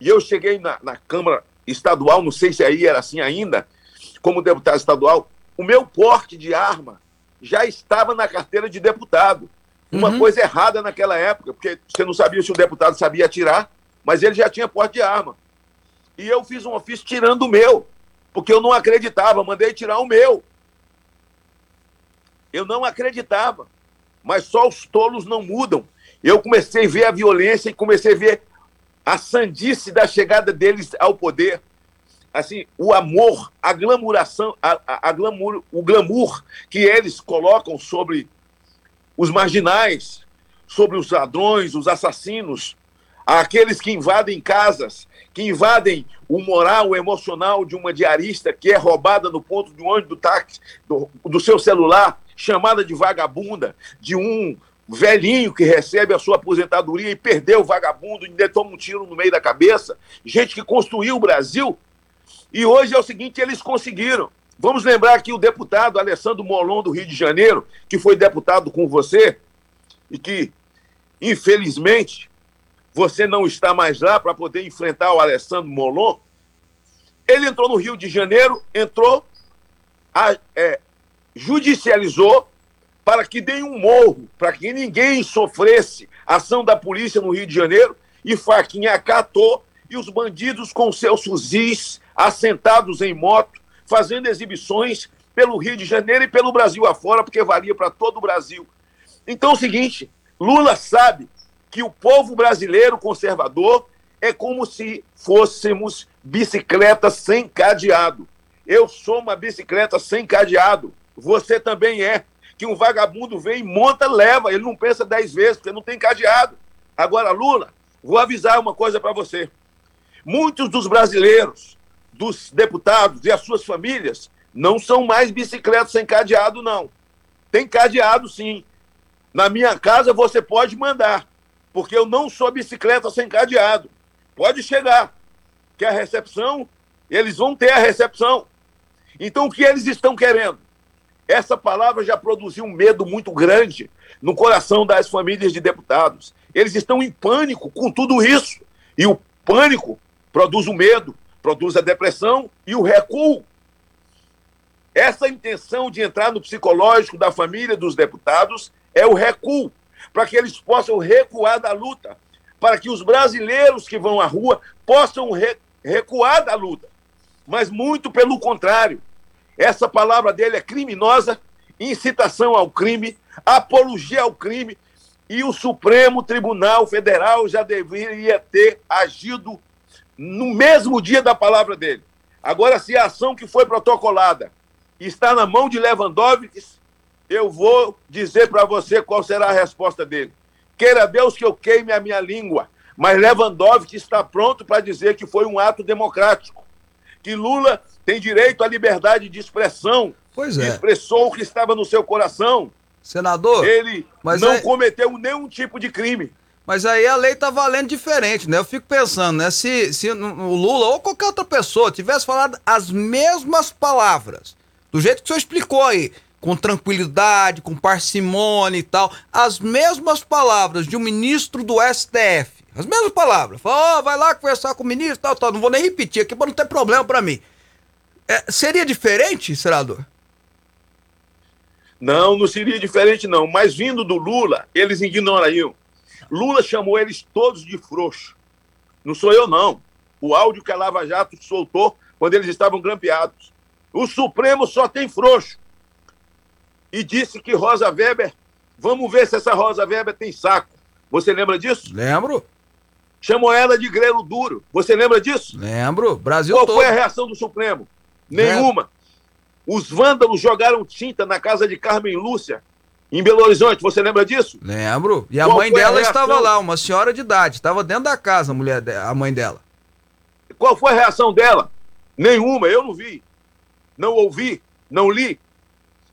e eu cheguei na, na Câmara estadual, não sei se aí era assim ainda, como deputado estadual, o meu porte de arma já estava na carteira de deputado. Uma Uhum. coisa errada naquela época, porque você não sabia se o deputado sabia atirar, mas ele já tinha porte de arma. E eu fiz um ofício tirando o meu, porque eu não acreditava, mandei tirar o meu. Eu não acreditava, mas só os tolos não mudam. Eu comecei a ver a violência e comecei a ver a sandice da chegada deles ao poder. Assim, o amor, a glamouração, a, a, a glamour, o glamour que eles colocam sobre os marginais, sobre os ladrões, os assassinos, aqueles que invadem casas, que invadem o moral, o emocional de uma diarista que é roubada no ponto de ônibus do táxi, do, do seu celular, chamada de vagabunda, de um velhinho que recebe a sua aposentadoria e perdeu o vagabundo, ainda toma um tiro no meio da cabeça, gente que construiu o Brasil. E hoje é o seguinte, eles conseguiram. Vamos lembrar que o deputado Alessandro Molon do Rio de Janeiro, que foi deputado com você e que, infelizmente, você não está mais lá para poder enfrentar o Alessandro Molon. Ele entrou no Rio de Janeiro, entrou, a, é, judicializou para que deem um morro, para que ninguém sofresse ação da polícia no Rio de Janeiro, e Faquinha acatou, e os bandidos com seus fuzis assentados em moto, fazendo exibições pelo Rio de Janeiro e pelo Brasil afora, porque valia para todo o Brasil. Então é o seguinte, Lula sabe que o povo brasileiro conservador é como se fôssemos bicicleta sem cadeado. Eu sou uma bicicleta sem cadeado. Você também é que um vagabundo vem, monta, leva. Ele não pensa dez vezes, porque não tem cadeado. Agora, Lula, vou avisar uma coisa para você. Muitos dos brasileiros, dos deputados e as suas famílias, não são mais bicicletas sem cadeado, não. Tem cadeado, sim. Na minha casa você pode mandar, porque eu não sou bicicleta sem cadeado. Pode chegar, que a recepção, eles vão ter a recepção. Então, o que eles estão querendo? Essa palavra já produziu um medo muito grande no coração das famílias de deputados. Eles estão em pânico com tudo isso. E o pânico produz o medo, produz a depressão e o recuo. Essa intenção de entrar no psicológico da família dos deputados é o recuo, para que eles possam recuar da luta, para que os brasileiros que vão à rua possam re recuar da luta. Mas muito pelo contrário. Essa palavra dele é criminosa, incitação ao crime, apologia ao crime, e o Supremo Tribunal Federal já deveria ter agido no mesmo dia da palavra dele. Agora, se a ação que foi protocolada está na mão de Lewandowski, eu vou dizer para você qual será a resposta dele. Queira Deus que eu queime a minha língua, mas Lewandowski está pronto para dizer que foi um ato democrático, que Lula tem direito à liberdade de expressão, Pois é. expressou o que estava no seu coração. Senador, Ele mas não é- cometeu nenhum tipo de crime. mas aí a lei tá valendo diferente, né? Eu fico pensando, né? Se, se o Lula ou qualquer outra pessoa tivesse falado as mesmas palavras, do jeito que o senhor explicou aí, com tranquilidade, com parcimônia e tal, as mesmas palavras de um ministro do STF, as mesmas palavras. Falou, ó, vai lá conversar com o ministro, tal, tal. Não vou nem repetir aqui pra não ter problema pra mim. É, seria diferente, senador? Não, não seria diferente, não. Mas vindo do Lula, eles ignorariam. Lula chamou eles todos de frouxo. Não sou eu, não. O áudio que a Lava Jato soltou quando eles estavam grampeados. O Supremo só tem frouxo. E disse que Rosa Weber, vamos ver se essa Rosa Weber tem saco. Você lembra disso? Lembro, Chamou ela de grelo duro. Você lembra disso? lembro. Brasil Qual todo. foi a reação do Supremo? Nenhuma. Os vândalos jogaram tinta na casa de Carmen Lúcia, em Belo Horizonte. Você lembra disso? Lembro. E a Qual mãe a dela reação? estava lá, uma senhora de idade. Estava dentro da casa, a mulher, de- a mãe dela. Qual foi a reação dela? Nenhuma, eu não vi. Não ouvi, não li.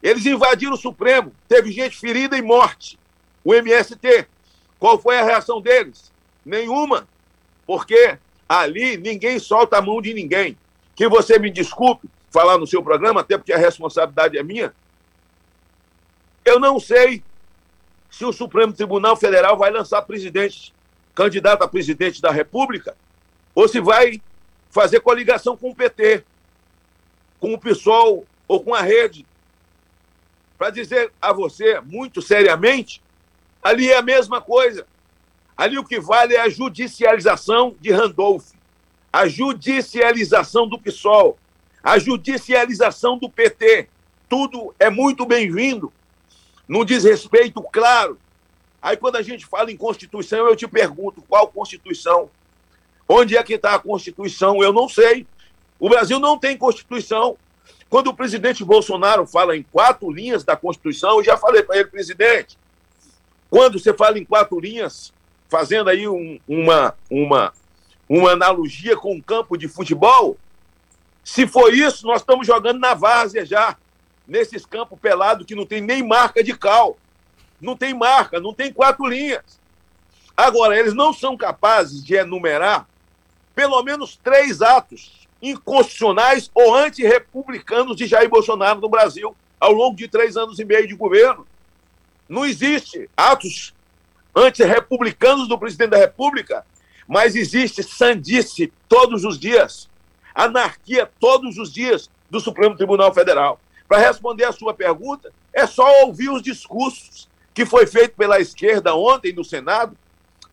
Eles invadiram o Supremo, teve gente ferida e morte. O MST. Qual foi a reação deles? Nenhuma. Porque ali ninguém solta a mão de ninguém. Que você me desculpe falar no seu programa, até porque a responsabilidade é minha. Eu não sei se o Supremo Tribunal Federal vai lançar presidente, candidato a presidente da República, ou se vai fazer coligação com o PT, com o PSOL ou com a rede. Para dizer a você, muito seriamente, ali é a mesma coisa. Ali o que vale é a judicialização de Randolph, a judicialização do PSOL, a judicialização do PT. Tudo é muito bem-vindo, num desrespeito claro. Aí quando a gente fala em Constituição, eu te pergunto, qual Constituição? Onde é que está a Constituição? Eu não sei. O Brasil não tem Constituição. Quando o presidente Bolsonaro fala em quatro linhas da Constituição, eu já falei para ele, presidente, quando você fala em quatro linhas, fazendo aí um- uma, uma, uma analogia com um campo de futebol, se for isso, nós estamos jogando na várzea já, nesses campos pelados que não tem nem marca de cal. Não tem marca, não tem quatro linhas. Agora, eles não são capazes de enumerar pelo menos três atos inconstitucionais ou antirrepublicanos de Jair Bolsonaro no Brasil ao longo de três anos e meio de governo. Não existe atos antirrepublicanos do presidente da República, mas existe sandice todos os dias, anarquia todos os dias do Supremo Tribunal Federal. Para responder a sua pergunta, é só ouvir os discursos que foi feito pela esquerda ontem no Senado.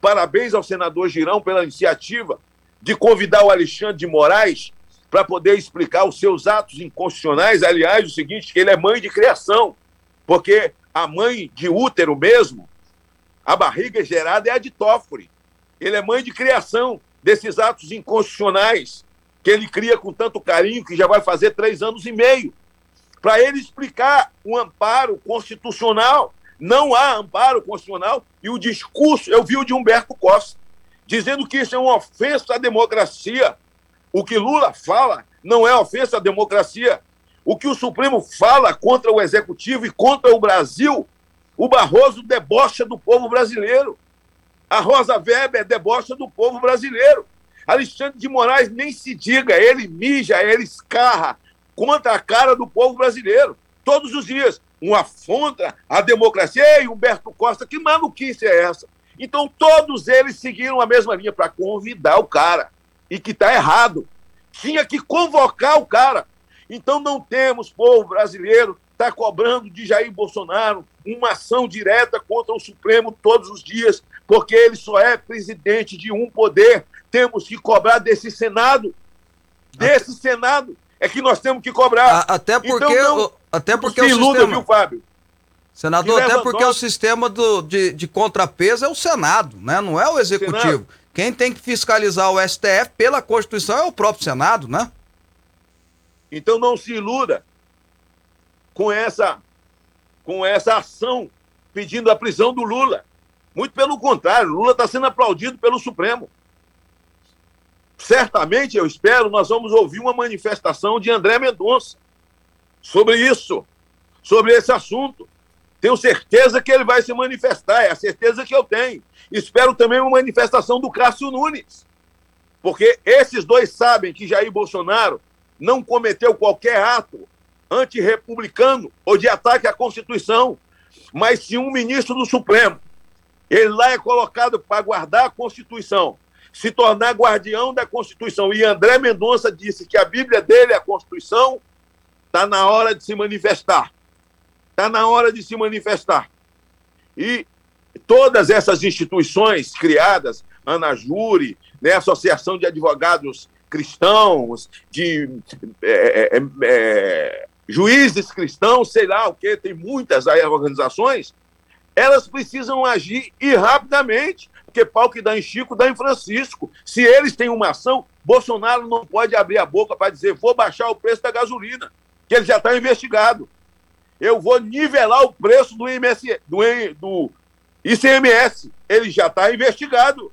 Parabéns ao senador Girão pela iniciativa de convidar o Alexandre de Moraes para poder explicar os seus atos inconstitucionais. Aliás, o seguinte, ele é mãe de criação, porque a mãe de útero mesmo, a barriga gerada é a de Toffoli. Ele é mãe de criação desses atos inconstitucionais que ele cria com tanto carinho, que já vai fazer três anos e meio, para ele explicar o amparo constitucional. Não há amparo constitucional e o discurso, eu vi o de Humberto Costa, dizendo que isso é uma ofensa à democracia. O que Lula fala não é ofensa à democracia. O que o Supremo fala contra o Executivo e contra o Brasil, o Barroso debocha do povo brasileiro. A Rosa Weber debocha do povo brasileiro. Alexandre de Moraes nem se diga, ele mija, ele escarra contra a cara do povo brasileiro. Todos os dias, um afronta a democracia. Ei, Humberto Costa, que maluquice é essa? Então, todos eles seguiram a mesma linha para convidar o cara. E que está errado. Tinha que convocar o cara. Então, não temos, povo brasileiro, está cobrando de Jair Bolsonaro uma ação direta contra o Supremo todos os dias, porque ele só é presidente de um poder. Temos que cobrar desse Senado. Desse Senado é que nós temos que cobrar. A- Até porque, Então, não- o- até porque se o iluda, sistema... viu, Fábio? Senador, até porque o nós- sistema do, de, de contrapeso é o Senado, né? Não é o Executivo. Senado. Quem tem que fiscalizar o STF pela Constituição é o próprio Senado, né? Então não se iluda com essa, com essa ação pedindo a prisão do Lula. Muito pelo contrário, Lula está sendo aplaudido pelo Supremo. Certamente, eu espero, nós vamos ouvir uma manifestação de André Mendonça sobre isso, sobre esse assunto. Tenho certeza que ele vai se manifestar, é a certeza que eu tenho. Espero também uma manifestação do Cássio Nunes, porque esses dois sabem que Jair Bolsonaro não cometeu qualquer ato antirrepublicano ou de ataque à Constituição, mas se um ministro do Supremo, ele lá é colocado para guardar a Constituição, se tornar guardião da Constituição, e André Mendonça disse que a Bíblia dele é a Constituição, está na hora de se manifestar. Está na hora de se manifestar. E todas essas instituições criadas, Ana Júri, né, Associação de Advogados Cristãos, de é, é, é, juízes cristãos, sei lá o que, tem muitas aí organizações, elas precisam agir e rapidamente, porque pau que dá em Chico dá em Francisco. Se eles têm uma ação, Bolsonaro não pode abrir a boca para dizer vou baixar o preço da gasolina, que ele já está investigado. Eu vou nivelar o preço do, IMS, do, do ICMS, ele já está investigado.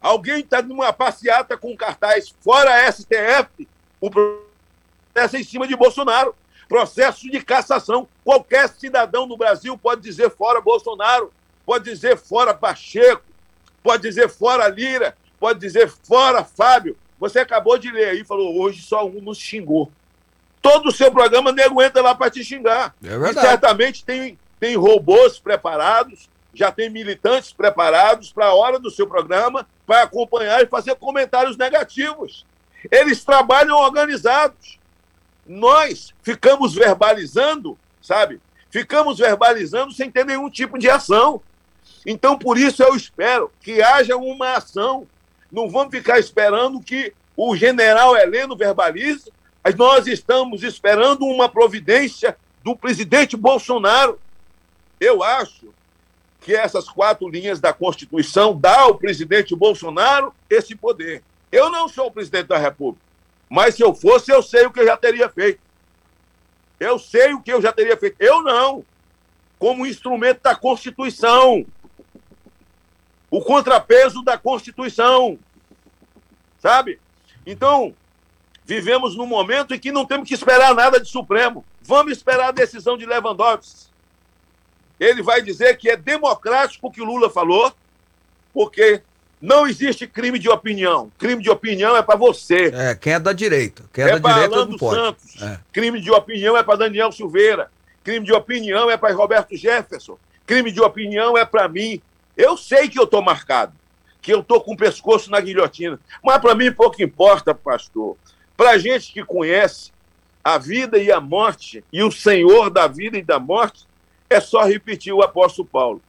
Alguém está numa passeata com cartaz fora STF, o processo é em cima de Bolsonaro. Processo de cassação. Qualquer cidadão no Brasil pode dizer fora Bolsonaro, pode dizer fora Pacheco, pode dizer fora Lira, pode dizer fora Fábio. Você acabou de ler aí, falou, hoje só um nos xingou. Todo o seu programa nego entra lá para te xingar. É E verdade. certamente tem, tem robôs preparados, já tem militantes preparados para a hora do seu programa, para acompanhar e fazer comentários negativos. Eles trabalham organizados. Nós ficamos verbalizando, sabe? Ficamos verbalizando sem ter nenhum tipo de ação. Então, por isso, eu espero que haja uma ação. Não vamos ficar esperando que o general Heleno verbalize, mas nós estamos esperando uma providência do presidente Bolsonaro. Eu acho que essas quatro linhas da Constituição dá ao presidente Bolsonaro esse poder. Eu não sou o presidente da República, mas se eu fosse, eu sei o que eu já teria feito. Eu sei o que eu já teria feito. Eu não. Como instrumento da Constituição. O contrapeso da Constituição. Sabe? Então, vivemos num momento em que não temos que esperar nada de Supremo. Vamos esperar a decisão de Lewandowski. Ele vai dizer que é democrático o que o Lula falou, porque não existe crime de opinião. Crime de opinião é para você. É, quem é da direita. Quem é, É da para direita Alan não dos pode. Santos. É. Crime de opinião é para Daniel Silveira. Crime de opinião é para Roberto Jefferson. Crime de opinião é para mim. Eu sei que eu estou marcado, que eu estou com o pescoço na guilhotina. Mas para mim pouco importa, pastor. Para gente que conhece a vida e a morte e o Senhor da vida e da morte, é só repetir o apóstolo Paulo.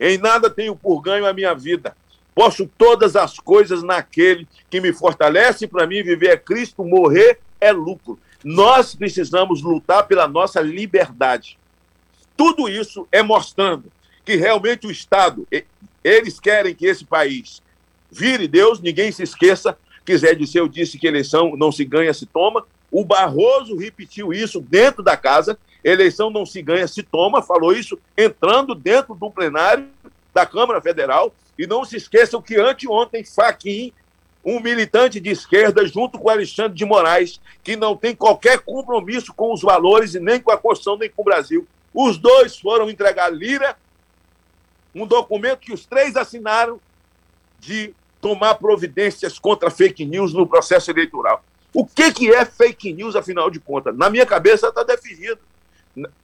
Em nada tenho por ganho a minha vida. Posso todas as coisas naquele que me fortalece. Para mim, viver é Cristo, morrer é lucro. Nós precisamos lutar pela nossa liberdade. Tudo isso é mostrando que realmente o Estado, eles querem que esse país vire Deus, ninguém se esqueça que Zé Disseu disse que eleição não se ganha, se toma. O Barroso repetiu isso dentro da casa, eleição não se ganha, se toma, falou isso entrando dentro do plenário da Câmara Federal. E não se esqueçam que anteontem, Faquim, um militante de esquerda junto com Alexandre de Moraes, que não tem qualquer compromisso com os valores e nem com a Constituição, nem com o Brasil. Os dois foram entregar Lira um documento que os três assinaram de tomar providências contra fake news no processo eleitoral. O que, que é fake news, afinal de contas? Na minha cabeça está definido.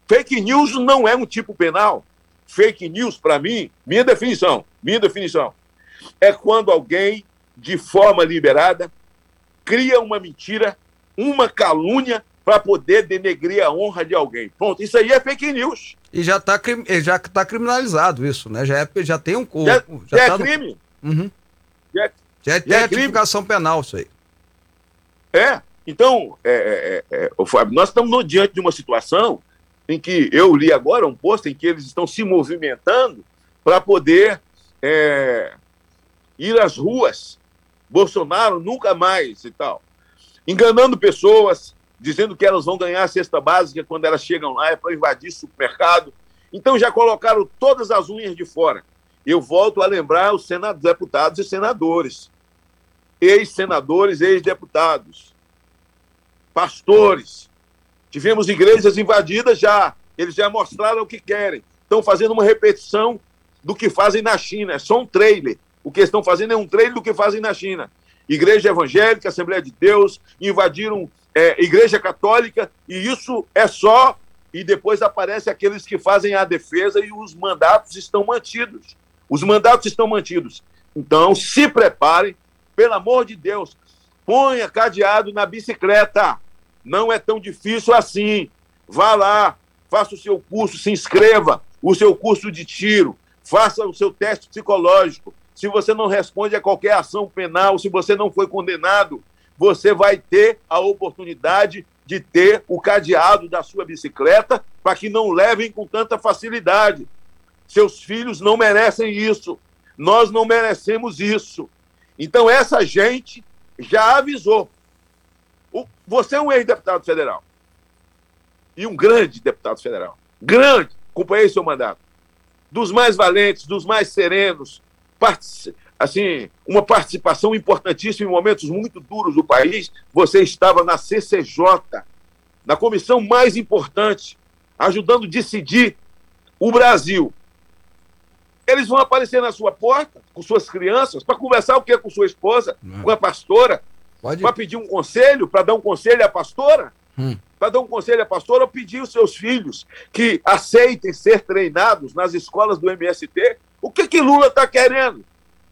Fake news não é um tipo penal. Fake news, para mim, minha definição, minha definição, é quando alguém, de forma liberada, cria uma mentira, uma calúnia para poder denegrir a honra de alguém. Ponto. Isso aí é fake news. E já está já tá criminalizado isso, né? Já, é, já tem um. Já, já, tá é crime. No... Uhum. Já, já, já é tipificação penal isso aí. É. Então, é, é, é, Fábio, nós estamos diante de uma situação em que eu li agora um post em que eles estão se movimentando para poder é, ir às ruas. Bolsonaro nunca mais e tal. Enganando pessoas, dizendo que elas vão ganhar a cesta básica quando elas chegam lá, é para invadir supermercado. Então já colocaram todas as unhas de fora. Eu volto a lembrar os deputados e senadores, ex-senadores, ex-deputados, pastores. Tivemos igrejas invadidas já, eles já mostraram o que querem. Estão fazendo uma repetição do que fazem na China, é só um trailer. O que estão fazendo é um trailer do que fazem na China. Igreja Evangélica, Assembleia de Deus, invadiram é, Igreja Católica, e isso é só. E depois aparece aqueles que fazem a defesa e os mandatos estão mantidos. Os mandatos estão mantidos. Então, se preparem, pelo amor de Deus, ponha cadeado na bicicleta. Não é tão difícil assim. Vá lá, faça o seu curso, se inscreva, o seu curso de tiro, faça o seu teste psicológico. Se você não responde a qualquer ação penal, se você não foi condenado, você vai ter a oportunidade de ter o cadeado da sua bicicleta para que não levem com tanta facilidade. Seus filhos não merecem isso. Nós não merecemos isso. Então, essa gente já avisou. Você é um ex-deputado federal. E um grande deputado federal. Grande. Acompanhei seu mandato. Dos mais valentes, dos mais serenos, assim, uma participação importantíssima em momentos muito duros do país. Você estava na CCJ, na comissão mais importante, ajudando a decidir o Brasil. Eles vão aparecer na sua porta com suas crianças para conversar o que com sua esposa, Não. com a pastora, para pedir um conselho, para dar um conselho à pastora. Hum. Para dar um conselho à pastora, ou pedir os seus filhos que aceitem ser treinados nas escolas do MST. O que que Lula está querendo?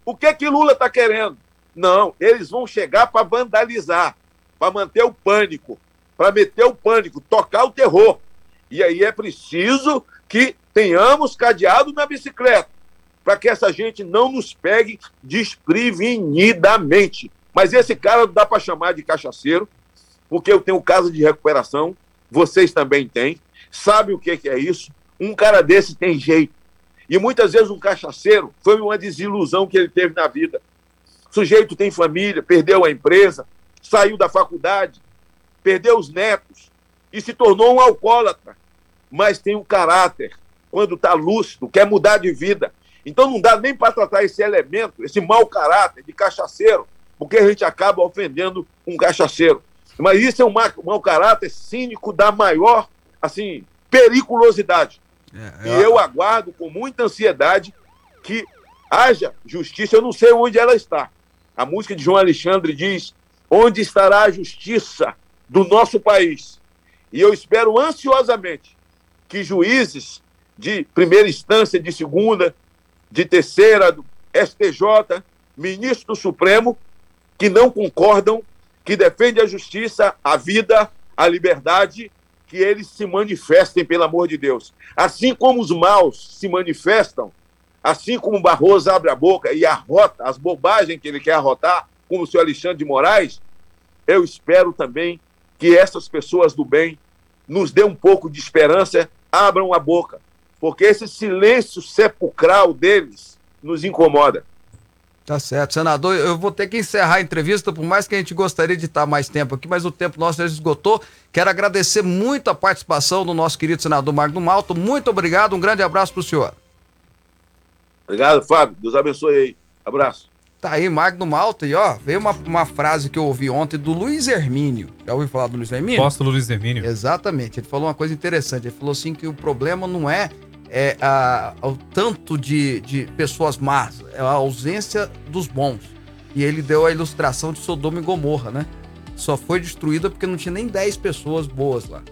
O que que Lula está querendo? Não, eles vão chegar para vandalizar, para manter o pânico, para meter o pânico, tocar o terror. E aí é preciso que tenhamos cadeado na bicicleta, para que essa gente não nos pegue desprevenidamente. Mas esse cara não dá para chamar de cachaceiro, porque eu tenho caso de recuperação, vocês também têm, sabe o que é isso? Um cara desse tem jeito. E muitas vezes um cachaceiro foi uma desilusão que ele teve na vida. O sujeito tem família, perdeu a empresa, saiu da faculdade, perdeu os netos e se tornou um alcoólatra. Mas tem um caráter, quando está lúcido, quer mudar de vida. Então não dá nem para tratar esse elemento, esse mau caráter de cachaceiro, porque a gente acaba ofendendo um cachaceiro. Mas isso é um mau caráter cínico da maior, assim, periculosidade. É, é... E eu aguardo com muita ansiedade que haja justiça. Eu não sei onde ela está. A música de João Alexandre diz: onde estará a justiça do nosso país? E eu espero ansiosamente que juízes de primeira instância, de segunda, de terceira, do STJ, ministro do Supremo, que não concordam, que defendem a justiça, a vida, a liberdade que eles se manifestem, pelo amor de Deus. Assim como os maus se manifestam, assim como Barroso abre a boca e arrota as bobagens que ele quer arrotar, como o senhor Alexandre de Moraes, eu espero também que essas pessoas do bem nos dê um pouco de esperança, abram a boca, porque esse silêncio sepulcral deles nos incomoda. Tá certo. Senador, eu vou ter que encerrar a entrevista, por mais que a gente gostaria de estar mais tempo aqui, mas o tempo nosso já esgotou. Quero agradecer muito a participação do nosso querido senador Magno Malto. Muito obrigado, um grande abraço para o senhor. Obrigado, Fábio. Deus abençoe aí. Abraço. Tá aí, Magno Malta. E ó, veio uma, uma frase que eu ouvi ontem do Luiz Hermínio. Já ouviu falar do Luiz Hermínio? Apóstolo Luiz Hermínio. Exatamente. Ele falou uma coisa interessante. Ele falou assim que o problema não é, é a, o tanto de, de pessoas más, é a ausência dos bons. E ele deu a ilustração de Sodoma e Gomorra, né? Só foi destruída porque não tinha nem 10 pessoas boas lá.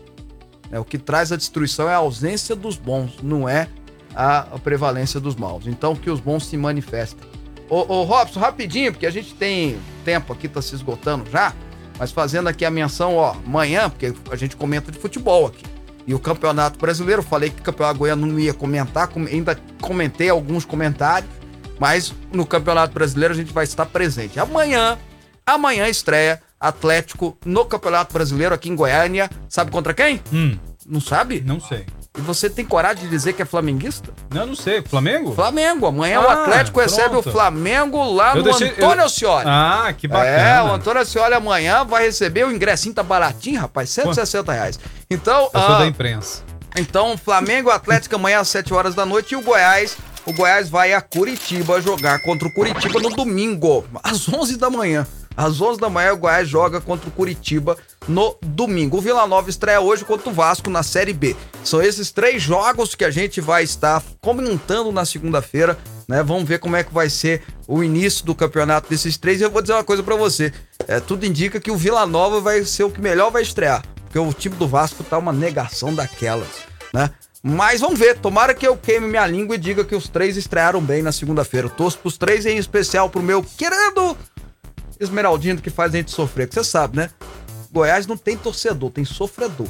É, o que traz a destruição é a ausência dos bons, não é a, a prevalência dos maus. Então que os bons se manifestem. Ô, ô Robson, rapidinho, porque a gente tem tempo aqui, tá se esgotando já. Mas fazendo aqui a menção, ó, amanhã, porque a gente comenta de futebol aqui. E o Campeonato Brasileiro, falei que o Campeonato Goiano não ia comentar, com- ainda comentei alguns comentários, mas no Campeonato Brasileiro a gente vai estar presente. Amanhã, amanhã estreia Atlético no Campeonato Brasileiro aqui em Goiânia. Sabe contra quem? Hum, Não sabe? não sei. E você tem coragem de dizer que é flamenguista? Não, não sei. Flamengo? Flamengo. Amanhã o Ah, Atlético recebe o pronto. Flamengo lá Eu no deixei- Antônio eu-. Ah, que É, o bacana. Antônio Ascioli amanhã vai receber o ingressinho, tá baratinho, rapaz, 160 reais. Então, Eu sou ah, da imprensa. então Flamengo e Atlético amanhã às 7 horas da noite e o Goiás, o Goiás vai a Curitiba jogar contra o Curitiba no domingo, às 11 da manhã. Às 11 da manhã o Goiás joga contra o Curitiba no domingo. O Vila Nova estreia hoje contra o Vasco na Série B. São esses três jogos que a gente vai estar comentando na segunda-feira, né? Vamos ver como é que vai ser o início do campeonato desses três. E eu vou dizer uma coisa pra você. É, tudo indica que o Vila Nova vai ser o que melhor vai estrear, porque o time do Vasco tá uma negação daquelas, né? Mas vamos ver, tomara que eu queime minha língua e diga que os três estrearam bem na segunda-feira. Torço pros três, em especial pro meu querido Esmeraldino, que faz a gente sofrer. Que você sabe, né? Goiás não tem torcedor, tem sofredor.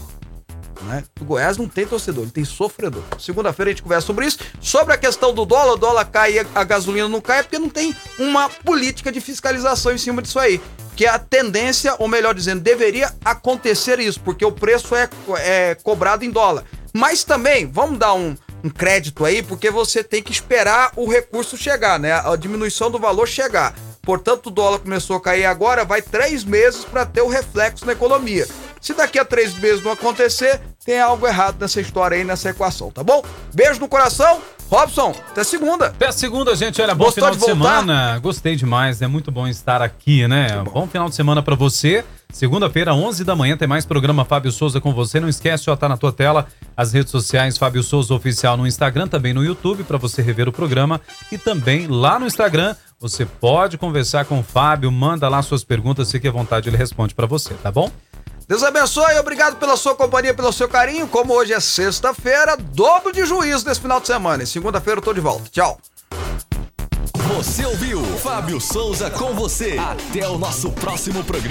Né? O Goiás não tem torcedor, ele tem sofredor. Segunda-feira a gente conversa sobre isso. Sobre a questão do dólar, o dólar cai e a gasolina não cai, é porque não tem uma política de fiscalização em cima disso aí. Que a tendência, ou melhor dizendo, deveria acontecer isso, porque o preço é, é cobrado em dólar. Mas também, vamos dar um, um crédito aí, porque você tem que esperar o recurso chegar, né? A diminuição do valor chegar. Portanto, o dólar começou a cair agora, vai três meses para ter o reflexo na economia. Se daqui a três meses não acontecer, tem algo errado nessa história aí, nessa equação, tá bom? Beijo no coração. Robson, até segunda. Até segunda, gente. Olha, bom Gostou final de de, semana. Gostei demais. É muito bom estar aqui, né? Bom. final de semana pra você. Segunda-feira, 11 da manhã, tem mais programa Fábio Souza com você. Não esquece, ó, tá na tua tela as redes sociais Fábio Souza Oficial no Instagram, também no YouTube, pra você rever o programa. E também lá no Instagram, você pode conversar com o Fábio, manda lá suas perguntas, fique à vontade, ele responde pra você, tá bom? Deus abençoe, obrigado pela sua companhia, pelo seu carinho. Como hoje é sexta-feira, dobro de juízo nesse final de semana. E segunda-feira eu tô de volta. Tchau. Você ouviu Fábio Souza com você. Até o nosso próximo programa.